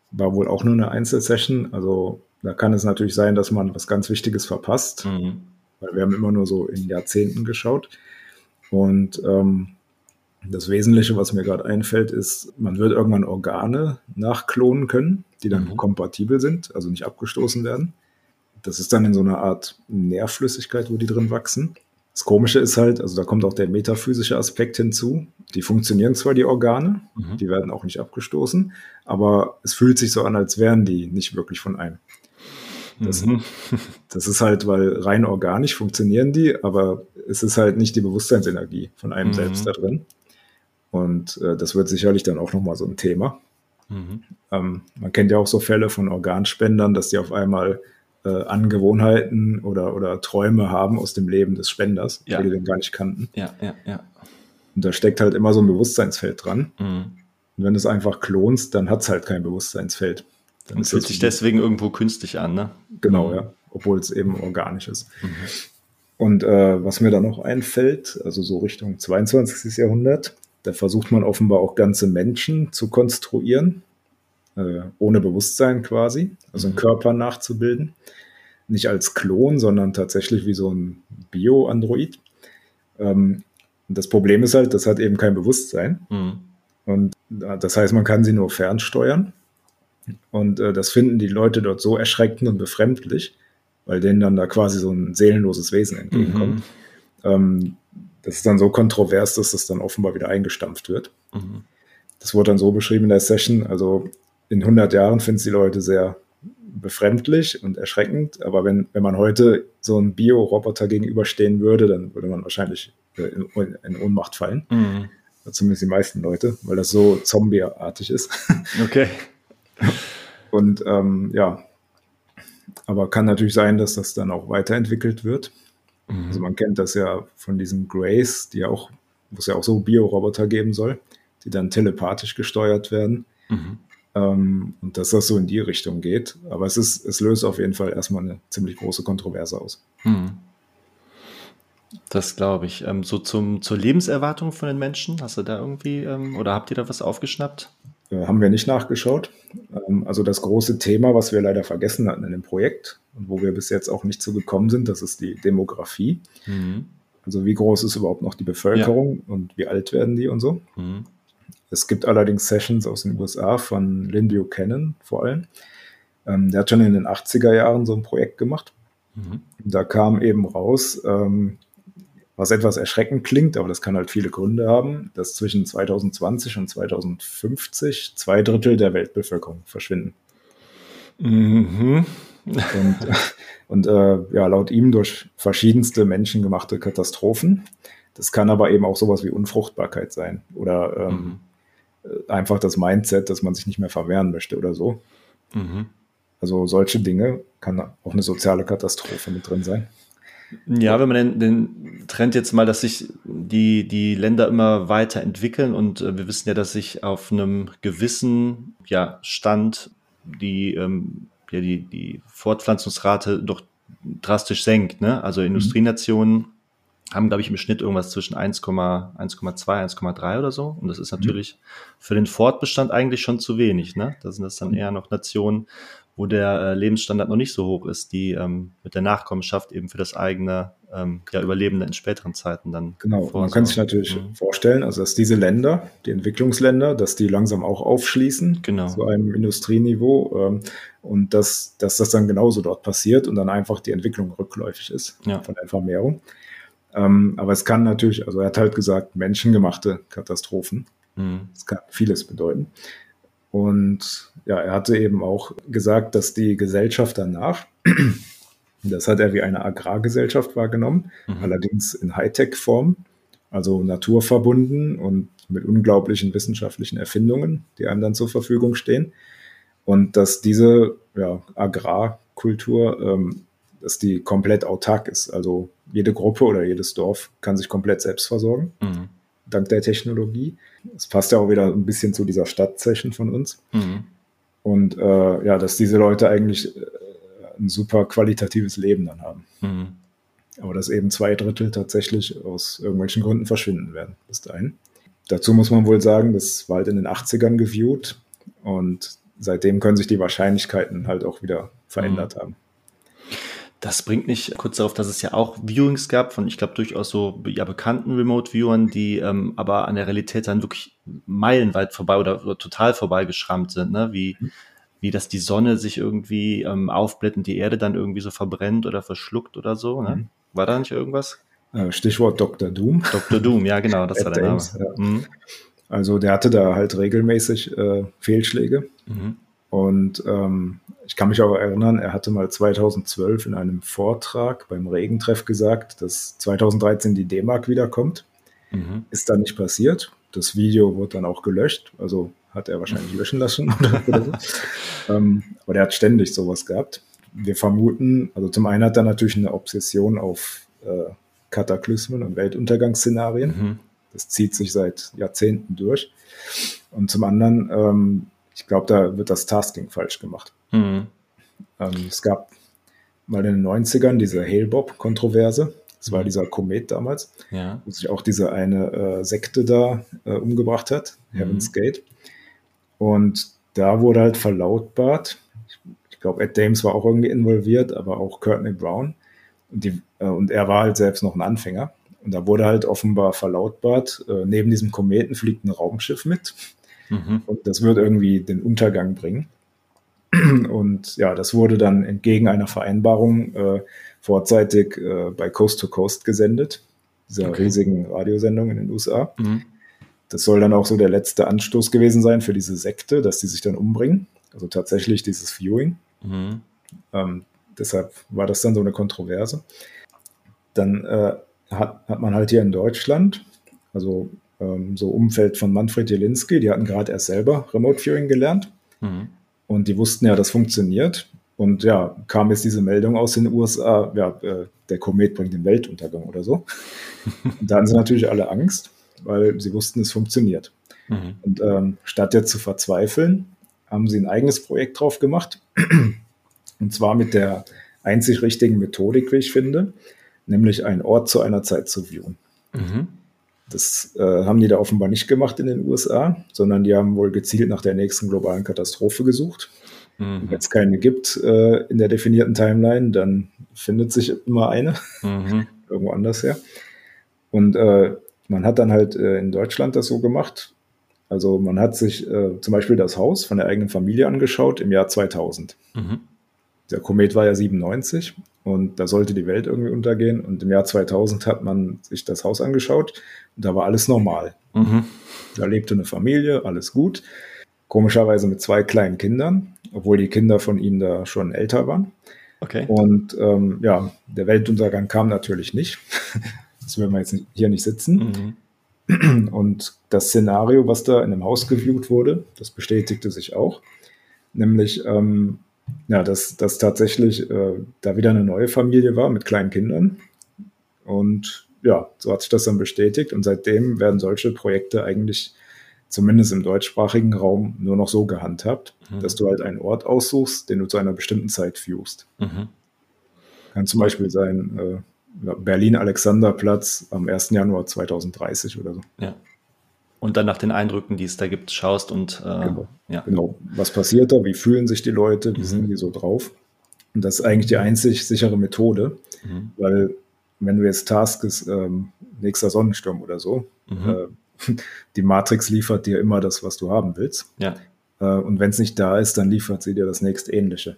War wohl auch nur eine Einzelsession. Also da kann es natürlich sein, dass man was ganz Wichtiges verpasst. Mhm. Weil wir haben immer nur so in Jahrzehnten geschaut. Und ähm, das Wesentliche, was mir gerade einfällt, ist, man wird irgendwann Organe nachklonen können, die dann mhm. kompatibel sind, also nicht abgestoßen werden. Das ist dann in so einer Art Nährflüssigkeit, wo die drin wachsen. Das Komische ist halt, also da kommt auch der metaphysische Aspekt hinzu. Die funktionieren zwar, die Organe, mhm. die werden auch nicht abgestoßen, aber es fühlt sich so an, als wären die nicht wirklich von einem. Das, mhm. das ist halt, weil rein organisch funktionieren die, aber es ist halt nicht die Bewusstseinsenergie von einem mhm. selbst da drin. Und äh, das wird sicherlich dann auch nochmal so ein Thema. Mhm. Ähm, man kennt ja auch so Fälle von Organspendern, dass die auf einmal äh, Angewohnheiten oder, oder Träume haben aus dem Leben des Spenders, ja. die den gar nicht kannten. Ja, ja, ja. Und da steckt halt immer so ein Bewusstseinsfeld dran. Mhm. Und wenn du es einfach klonst, dann hat es halt kein Bewusstseinsfeld. Dann Und fühlt sich deswegen irgendwo künstlich an, ne? Genau, mhm. ja. Obwohl es eben organisch ist. Mhm. Und äh, was mir da noch einfällt, also so Richtung 22. Jahrhundert, da versucht man offenbar auch ganze Menschen zu konstruieren äh, ohne Bewusstsein quasi, also einen mhm. Körper nachzubilden. Nicht als Klon, sondern tatsächlich wie so ein Bio-Android. Ähm, das Problem ist halt, das hat eben kein Bewusstsein. Mhm. Und äh, das heißt, man kann sie nur fernsteuern. Und äh, das finden die Leute dort so erschreckend und befremdlich, weil denen dann da quasi so ein seelenloses Wesen entgegenkommt. Mhm. Ähm, das ist dann so kontrovers, dass das dann offenbar wieder eingestampft wird. Mhm. Das wurde dann so beschrieben in der Session. Also in 100 Jahren finden es die Leute sehr befremdlich und erschreckend. Aber wenn, wenn man heute so einem Bio-Roboter gegenüberstehen würde, dann würde man wahrscheinlich äh, in, in Ohnmacht fallen. Mhm. Zumindest die meisten Leute, weil das so zombieartig ist. Okay. Und ähm, ja, aber kann natürlich sein, dass das dann auch weiterentwickelt wird. Mhm. Also man kennt das ja von diesem Grace, die ja auch, wo es ja auch so Bio-Roboter geben soll, die dann telepathisch gesteuert werden. Mhm. Ähm, und dass das so in die Richtung geht. Aber es ist, es löst auf jeden Fall erstmal eine ziemlich große Kontroverse aus. Hm. Das glaube ich. Ähm, so zum, zur Lebenserwartung von den Menschen, hast du da irgendwie ähm, oder habt ihr da was aufgeschnappt? Äh, haben wir nicht nachgeschaut. Ähm, also das große Thema, was wir leider vergessen hatten in dem Projekt und wo wir bis jetzt auch nicht zugekommen sind, das ist die Demografie. Mhm. Also wie groß ist überhaupt noch die Bevölkerung ja. und wie alt werden die und so. Mhm. Es gibt allerdings Sessions aus den USA von Lynn Buchanan vor allem. Ähm, der hat schon in den 80er Jahren so ein Projekt gemacht. Mhm. Da kam eben raus, ähm, was etwas erschreckend klingt, aber das kann halt viele Gründe haben, dass zwischen 2020 und 2050 zwei Drittel der Weltbevölkerung verschwinden. Mhm. Und, und äh, ja, laut ihm durch verschiedenste menschengemachte Katastrophen. Das kann aber eben auch sowas wie Unfruchtbarkeit sein oder ähm, mhm. Äh, einfach das Mindset, dass man sich nicht mehr verwehren möchte oder so. Mhm. Also solche Dinge kann auch eine soziale Katastrophe mit drin sein. Ja, wenn man den, den Trend jetzt mal, dass sich die, die Länder immer weiter entwickeln und äh, wir wissen ja, dass sich auf einem gewissen ja, Stand die, ähm, ja, die, die Fortpflanzungsrate doch drastisch senkt. Ne? Also mhm. Industrienationen haben, glaube ich, im Schnitt irgendwas zwischen 1,2, 1,3 oder so. Und das ist mhm. natürlich mhm. für den Fortbestand eigentlich schon zu wenig. Ne? Da sind das dann eher noch Nationen, wo der äh, Lebensstandard noch nicht so hoch ist, die ähm, mit der Nachkommenschaft eben für das eigene ähm, ja, Überleben in späteren Zeiten dann. Genau, man kann sich natürlich mhm. vorstellen, also dass diese Länder, die Entwicklungsländer, dass die langsam auch aufschließen genau. zu einem Industrieniveau ähm, und dass, dass das dann genauso dort passiert und dann einfach die Entwicklung rückläufig ist ja. von der Vermehrung. Ähm, aber es kann natürlich, also er hat halt gesagt, menschengemachte Katastrophen. Mhm. Das kann vieles bedeuten. Und ja, er hatte eben auch gesagt, dass die Gesellschaft danach, das hat er wie eine Agrargesellschaft wahrgenommen, mhm. allerdings in Hightech-Form, also naturverbunden und mit unglaublichen wissenschaftlichen Erfindungen, die einem dann zur Verfügung stehen. Und dass diese ja, Agrarkultur ähm, dass die komplett autark ist. Also jede Gruppe oder jedes Dorf kann sich komplett selbst versorgen, mhm. dank der Technologie. Das passt ja auch wieder ein bisschen zu dieser Stadtsession von uns. Mhm. Und äh, ja, dass diese Leute eigentlich äh, ein super qualitatives Leben dann haben. Mhm. Aber dass eben zwei Drittel tatsächlich aus irgendwelchen Gründen verschwinden werden bis dahin. Dazu muss man wohl sagen, das war halt in den 80ern geviewt und seitdem können sich die Wahrscheinlichkeiten halt auch wieder verändert mhm. haben. Das bringt mich kurz darauf, dass es ja auch Viewings gab von, ich glaube, durchaus so ja, bekannten Remote-Viewern, die ähm, aber an der Realität dann wirklich meilenweit vorbei oder, oder total vorbeigeschrammt sind, ne? wie, mhm. wie dass die Sonne sich irgendwie ähm, aufblätt und die Erde dann irgendwie so verbrennt oder verschluckt oder so. Ne? Mhm. War da nicht irgendwas? Äh, Stichwort Dr. Doom. Dr. Doom, ja genau, das war der Name. Ja. Mhm. Also der hatte da halt regelmäßig äh, Fehlschläge. Mhm. Und ähm, ich kann mich auch erinnern, er hatte mal 2012 in einem Vortrag beim Regentreff gesagt, dass 2013 die D-Mark wiederkommt. Mhm. Ist dann nicht passiert. Das Video wurde dann auch gelöscht. Also hat er wahrscheinlich löschen lassen oder, oder so. ähm, aber der hat ständig sowas gehabt. Wir vermuten, also zum einen hat er natürlich eine Obsession auf äh, Kataklysmen und Weltuntergangsszenarien. Mhm. Das zieht sich seit Jahrzehnten durch. Und zum anderen ähm, ich glaube, da wird das Tasking falsch gemacht. Mhm. Ähm, es gab mal in den 90ern diese Hale-Bob-Kontroverse. Das war mhm. dieser Komet damals, ja. wo sich auch diese eine äh, Sekte da äh, umgebracht hat, mhm. Heaven's Gate. Und da wurde halt verlautbart, ich, ich glaube, Ed Dames war auch irgendwie involviert, aber auch Courtney Brown. Und, die, äh, und er war halt selbst noch ein Anfänger. Und da wurde halt offenbar verlautbart, äh, neben diesem Kometen fliegt ein Raumschiff mit. Mhm. Und das wird irgendwie den Untergang bringen. Und ja, das wurde dann entgegen einer Vereinbarung äh, vorzeitig äh, bei Coast to Coast gesendet, dieser okay. riesigen Radiosendung in den USA. Mhm. Das soll dann auch so der letzte Anstoß gewesen sein für diese Sekte, dass die sich dann umbringen. Also tatsächlich dieses Viewing. Mhm. Ähm, deshalb war das dann so eine Kontroverse. Dann äh, hat, hat man halt hier in Deutschland, also ähm, so Umfeld von Manfred Jelinski, die hatten gerade erst selber Remote Viewing gelernt mhm. und die wussten ja, das funktioniert. Und ja, kam jetzt diese Meldung aus den USA, ja, äh, der Komet bringt den Weltuntergang oder so. und da hatten sie natürlich alle Angst, weil sie wussten, es funktioniert. Mhm. Und ähm, statt jetzt zu verzweifeln, haben sie ein eigenes Projekt drauf gemacht. Und zwar mit der einzig richtigen Methodik, wie ich finde, nämlich einen Ort zu einer Zeit zu viewen. Mhm. Das äh, haben die da offenbar nicht gemacht in den USA, sondern die haben wohl gezielt nach der nächsten globalen Katastrophe gesucht. Mhm. Wenn es keine gibt äh, in der definierten Timeline, dann findet sich immer eine mhm. irgendwo anders her. Und äh, man hat dann halt äh, in Deutschland das so gemacht. Also man hat sich äh, zum Beispiel das Haus von der eigenen Familie angeschaut im Jahr 2000. Mhm. Der Komet war ja 97 und da sollte die Welt irgendwie untergehen. Und im Jahr 2000 hat man sich das Haus angeschaut und da war alles normal. Mhm. Da lebte eine Familie, alles gut. Komischerweise mit zwei kleinen Kindern, obwohl die Kinder von ihnen da schon älter waren. Okay. Und ähm, ja, der Weltuntergang kam natürlich nicht. das werden wir jetzt hier nicht sitzen. Mhm. Und das Szenario, was da in dem Haus geviewt wurde, das bestätigte sich auch. Nämlich, ähm, ja, dass, dass tatsächlich äh, da wieder eine neue Familie war mit kleinen Kindern. Und ja, so hat sich das dann bestätigt. Und seitdem werden solche Projekte eigentlich zumindest im deutschsprachigen Raum nur noch so gehandhabt, mhm. dass du halt einen Ort aussuchst, den du zu einer bestimmten Zeit viewst. Mhm. Kann zum Beispiel sein äh, Berlin-Alexanderplatz am 1. Januar 2030 oder so. Ja. Und dann nach den Eindrücken, die es da gibt, schaust und äh, genau. Ja. genau. Was passiert da? Wie fühlen sich die Leute? Wie mhm. sind die so drauf? Und das ist eigentlich die einzig sichere Methode, mhm. weil wenn du jetzt taskest, ähm, nächster Sonnensturm oder so, mhm. äh, die Matrix liefert dir immer das, was du haben willst. Ja. Äh, und wenn es nicht da ist, dann liefert sie dir das nächste ähnliche.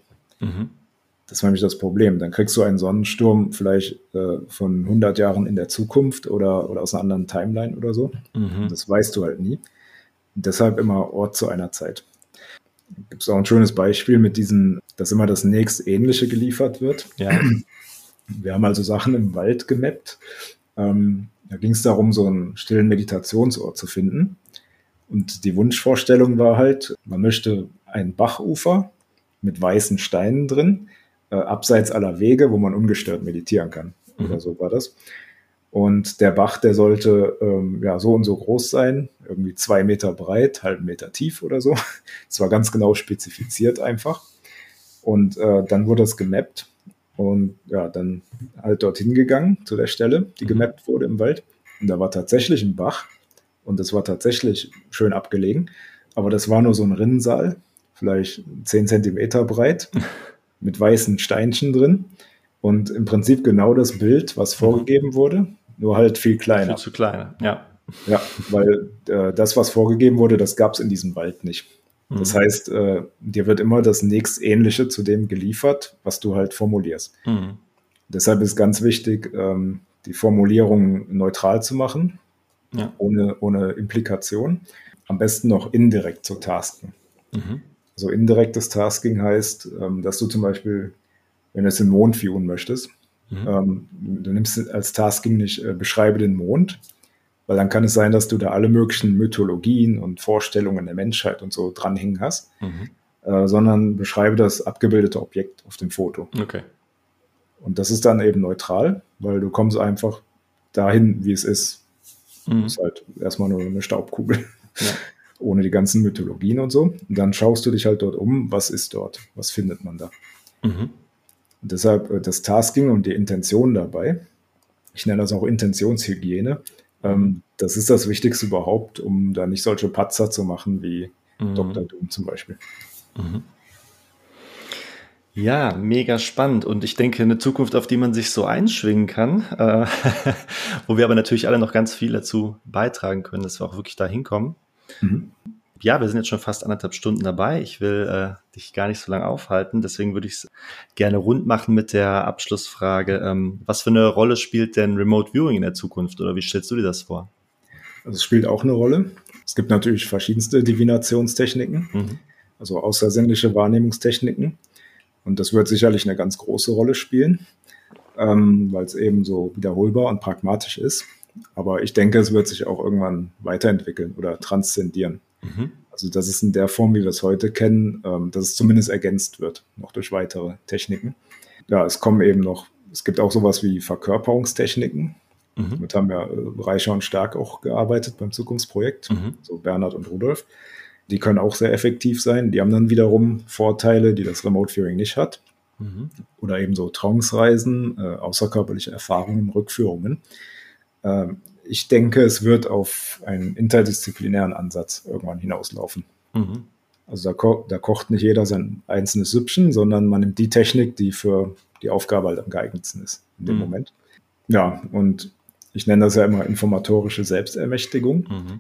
Das ist nämlich das Problem. Dann kriegst du einen Sonnensturm vielleicht äh, von 100 Jahren in der Zukunft oder, oder aus einer anderen Timeline oder so. Mhm. Das weißt du halt nie. Und deshalb immer Ort zu einer Zeit. Gibt es auch ein schönes Beispiel mit diesen, dass immer das nächste Ähnliche geliefert wird. Ja. Wir haben also Sachen im Wald gemappt. Ähm, da ging es darum, so einen stillen Meditationsort zu finden. Und die Wunschvorstellung war halt, man möchte ein Bachufer mit weißen Steinen drin, äh, abseits aller Wege, wo man ungestört meditieren kann. Mhm. Oder so war das. Und der Bach, der sollte ähm, ja so und so groß sein, irgendwie zwei Meter breit, halben Meter tief oder so. Das war ganz genau spezifiziert einfach. Und äh, dann wurde das gemappt und ja, dann halt dorthin gegangen zu der Stelle, die mhm. gemappt wurde im Wald. Und da war tatsächlich ein Bach und das war tatsächlich schön abgelegen. Aber das war nur so ein Rinnensaal, vielleicht 10 Zentimeter breit, mit weißen Steinchen drin. Und im Prinzip genau das Bild, was vorgegeben wurde, nur halt viel kleiner. Viel zu klein, ja. Ja, weil äh, das, was vorgegeben wurde, das gab es in diesem Wald nicht. Das mhm. heißt, äh, dir wird immer das nächstähnliche zu dem geliefert, was du halt formulierst. Mhm. Deshalb ist ganz wichtig, ähm, die Formulierung neutral zu machen, ja. ohne, ohne Implikation. Am besten noch indirekt zu tasken. Mhm. Also indirektes Tasking heißt, ähm, dass du zum Beispiel, wenn du es in Mond viewen möchtest, mhm. ähm, du nimmst als Tasking nicht, äh, beschreibe den Mond, weil dann kann es sein, dass du da alle möglichen Mythologien und Vorstellungen der Menschheit und so dranhängen hast, mhm. äh, sondern beschreibe das abgebildete Objekt auf dem Foto. Okay. Und das ist dann eben neutral, weil du kommst einfach dahin, wie es ist. Mhm. Das ist halt erstmal nur eine Staubkugel. Ja. Ohne die ganzen Mythologien und so. Und dann schaust du dich halt dort um, was ist dort? Was findet man da? Mhm. Und deshalb äh, das Tasking und die Intention dabei. Ich nenne das auch Intentionshygiene. Ähm, das ist das Wichtigste überhaupt, um da nicht solche Patzer zu machen wie mhm. Dr. Doom zum Beispiel. Mhm. Ja, mega spannend und ich denke eine Zukunft, auf die man sich so einschwingen kann, äh, wo wir aber natürlich alle noch ganz viel dazu beitragen können, dass wir auch wirklich da hinkommen. Mhm ja, wir sind jetzt schon fast anderthalb Stunden dabei. Ich will äh, dich gar nicht so lange aufhalten. Deswegen würde ich es gerne rund machen mit der Abschlussfrage. Ähm, was für eine Rolle spielt denn Remote Viewing in der Zukunft oder wie stellst du dir das vor? Also es spielt auch eine Rolle. Es gibt natürlich verschiedenste Divinationstechniken, mhm. also außersinnliche Wahrnehmungstechniken. Und das wird sicherlich eine ganz große Rolle spielen, ähm, weil es eben so wiederholbar und pragmatisch ist. Aber ich denke, es wird sich auch irgendwann weiterentwickeln oder transzendieren. Mhm. Also das ist in der Form, wie wir es heute kennen, ähm, dass es zumindest ergänzt wird, noch durch weitere Techniken. Ja, es kommen eben noch, es gibt auch sowas wie Verkörperungstechniken. Mhm. Damit haben ja äh, Reicher und Stark auch gearbeitet beim Zukunftsprojekt, mhm. so Bernhard und Rudolf. Die können auch sehr effektiv sein. Die haben dann wiederum Vorteile, die das Remote Viewing nicht hat. Mhm. Oder eben so Trauungsreisen, äh, außerkörperliche Erfahrungen, Rückführungen. Ähm, ich denke, es wird auf einen interdisziplinären Ansatz irgendwann hinauslaufen. Mhm. Also da, ko da, kocht nicht jeder sein einzelnes Süppchen, sondern man nimmt die Technik, die für die Aufgabe halt am geeignetsten ist in dem mhm. Moment. Ja, und ich nenne das ja immer informatorische Selbstermächtigung. Mhm.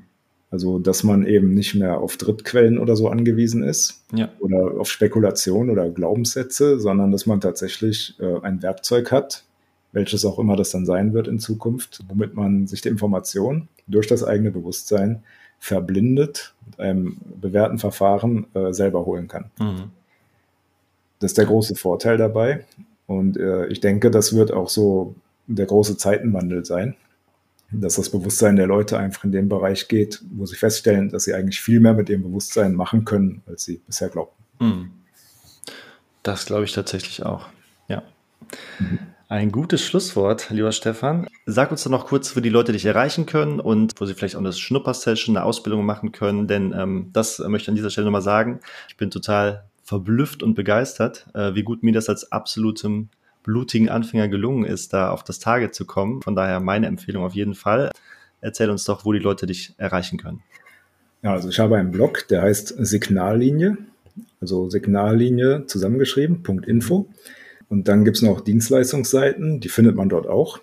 Also, dass man eben nicht mehr auf Drittquellen oder so angewiesen ist ja. oder auf Spekulation oder Glaubenssätze, sondern dass man tatsächlich äh, ein Werkzeug hat, welches auch immer das dann sein wird in Zukunft, womit man sich die Information durch das eigene Bewusstsein verblindet mit einem bewährten Verfahren äh, selber holen kann. Mhm. Das ist der große Vorteil dabei. Und äh, ich denke, das wird auch so der große Zeitenwandel sein, dass das Bewusstsein der Leute einfach in den Bereich geht, wo sie feststellen, dass sie eigentlich viel mehr mit ihrem Bewusstsein machen können, als sie bisher glaubten. Mhm. Das glaube ich tatsächlich auch. Ja. Mhm. Ein gutes Schlusswort, lieber Stefan. Sag uns doch noch kurz, wo die Leute dich erreichen können und wo sie vielleicht auch eine Schnuppersession, eine Ausbildung machen können, denn ähm, das möchte ich an dieser Stelle nochmal sagen. Ich bin total verblüfft und begeistert, äh, wie gut mir das als absolutem blutigen Anfänger gelungen ist, da auf das Tage zu kommen. Von daher meine Empfehlung auf jeden Fall. Erzähl uns doch, wo die Leute dich erreichen können. Ja, also ich habe einen Blog, der heißt Signallinie, also Signallinie zusammengeschrieben, .info. Und dann gibt es noch Dienstleistungsseiten, die findet man dort auch.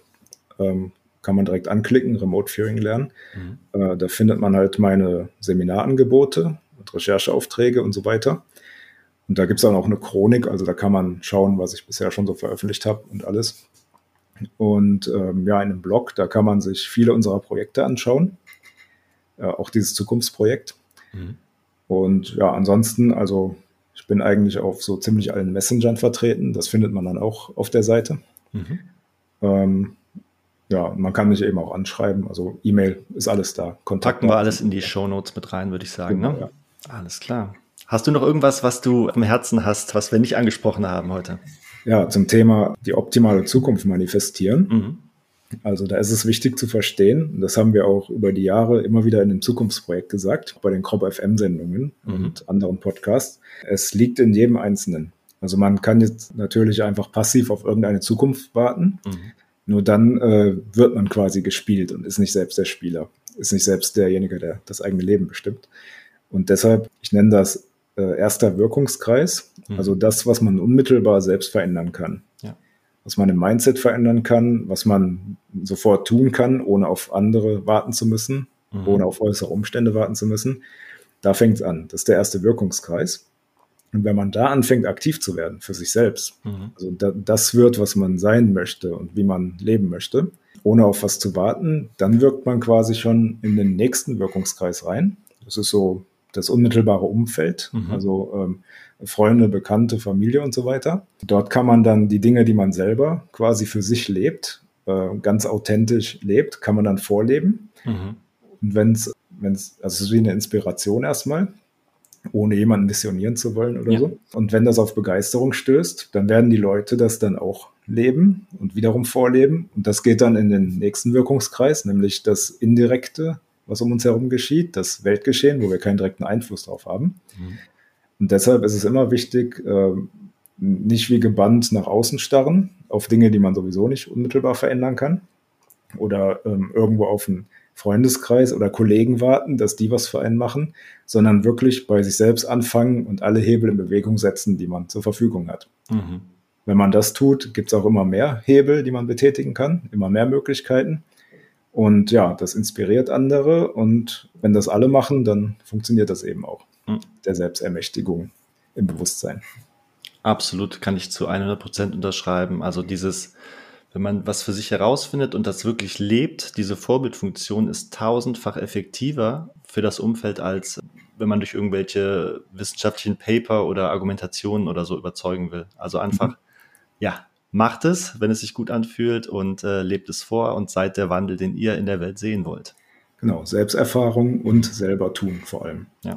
Ähm, kann man direkt anklicken, Remote Viewing lernen. Mhm. Äh, da findet man halt meine Seminarangebote und Rechercheaufträge und so weiter. Und da gibt es dann auch eine Chronik, also da kann man schauen, was ich bisher schon so veröffentlicht habe und alles. Und ähm, ja, in einem Blog, da kann man sich viele unserer Projekte anschauen, äh, auch dieses Zukunftsprojekt. Mhm. Und ja, ansonsten, also ich bin eigentlich auf so ziemlich allen Messengern vertreten. Das findet man dann auch auf der Seite. Mhm. Ähm, ja, man kann mich eben auch anschreiben. Also E-Mail ist alles da. Kontakt Packen wir alles in die Show Notes mit rein, würde ich sagen. Genau, ne? ja. Alles klar. Hast du noch irgendwas, was du am Herzen hast, was wir nicht angesprochen haben heute? Ja, zum Thema die optimale Zukunft manifestieren. Mhm. Also da ist es wichtig zu verstehen, und das haben wir auch über die Jahre immer wieder in dem Zukunftsprojekt gesagt, bei den Crop FM-Sendungen mhm. und anderen Podcasts. Es liegt in jedem Einzelnen. Also man kann jetzt natürlich einfach passiv auf irgendeine Zukunft warten. Mhm. Nur dann äh, wird man quasi gespielt und ist nicht selbst der Spieler, ist nicht selbst derjenige, der das eigene Leben bestimmt. Und deshalb, ich nenne das äh, erster Wirkungskreis, mhm. also das, was man unmittelbar selbst verändern kann was man im Mindset verändern kann, was man sofort tun kann, ohne auf andere warten zu müssen, mhm. ohne auf äußere Umstände warten zu müssen. Da fängt es an. Das ist der erste Wirkungskreis. Und wenn man da anfängt, aktiv zu werden für sich selbst, mhm. also da, das wird, was man sein möchte und wie man leben möchte, ohne auf was zu warten, dann wirkt man quasi schon in den nächsten Wirkungskreis rein. Das ist so das unmittelbare Umfeld, mhm. also ähm, Freunde, Bekannte, Familie und so weiter. Dort kann man dann die Dinge, die man selber quasi für sich lebt, äh, ganz authentisch lebt, kann man dann vorleben. Mhm. Und wenn es, wenn es, also es ist wie eine Inspiration erstmal, ohne jemanden missionieren zu wollen oder ja. so. Und wenn das auf Begeisterung stößt, dann werden die Leute das dann auch leben und wiederum vorleben. Und das geht dann in den nächsten Wirkungskreis, nämlich das indirekte was um uns herum geschieht, das Weltgeschehen, wo wir keinen direkten Einfluss drauf haben. Mhm. Und deshalb ist es immer wichtig, äh, nicht wie gebannt nach außen starren, auf Dinge, die man sowieso nicht unmittelbar verändern kann. Oder ähm, irgendwo auf einen Freundeskreis oder Kollegen warten, dass die was für einen machen, sondern wirklich bei sich selbst anfangen und alle Hebel in Bewegung setzen, die man zur Verfügung hat. Mhm. Wenn man das tut, gibt es auch immer mehr Hebel, die man betätigen kann, immer mehr Möglichkeiten. Und ja, das inspiriert andere und wenn das alle machen, dann funktioniert das eben auch. Mhm. Der Selbstermächtigung im Bewusstsein. Absolut, kann ich zu 100 Prozent unterschreiben. Also dieses, wenn man was für sich herausfindet und das wirklich lebt, diese Vorbildfunktion ist tausendfach effektiver für das Umfeld, als wenn man durch irgendwelche wissenschaftlichen Paper oder Argumentationen oder so überzeugen will. Also einfach, mhm. ja, macht es, wenn es sich gut anfühlt und äh, lebt es vor und seid der Wandel, den ihr in der Welt sehen wollt. Genau, Selbsterfahrung und selber tun vor allem. Ja.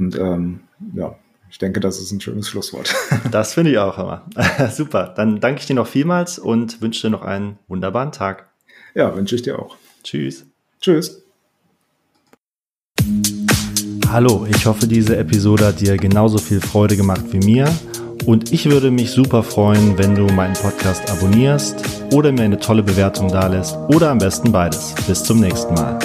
Und ähm, ja, ich denke, das ist ein schönes Schlusswort. Das finde ich auch immer. Super. Dann danke ich dir noch vielmals und wünsche dir noch einen wunderbaren Tag. Ja, wünsche ich dir auch. Tschüss. Tschüss. Hallo, ich hoffe, diese Episode hat dir genauso viel Freude gemacht wie mir. Und ich würde mich super freuen, wenn du meinen Podcast abonnierst oder mir eine tolle Bewertung dalässt oder am besten beides. Bis zum nächsten Mal.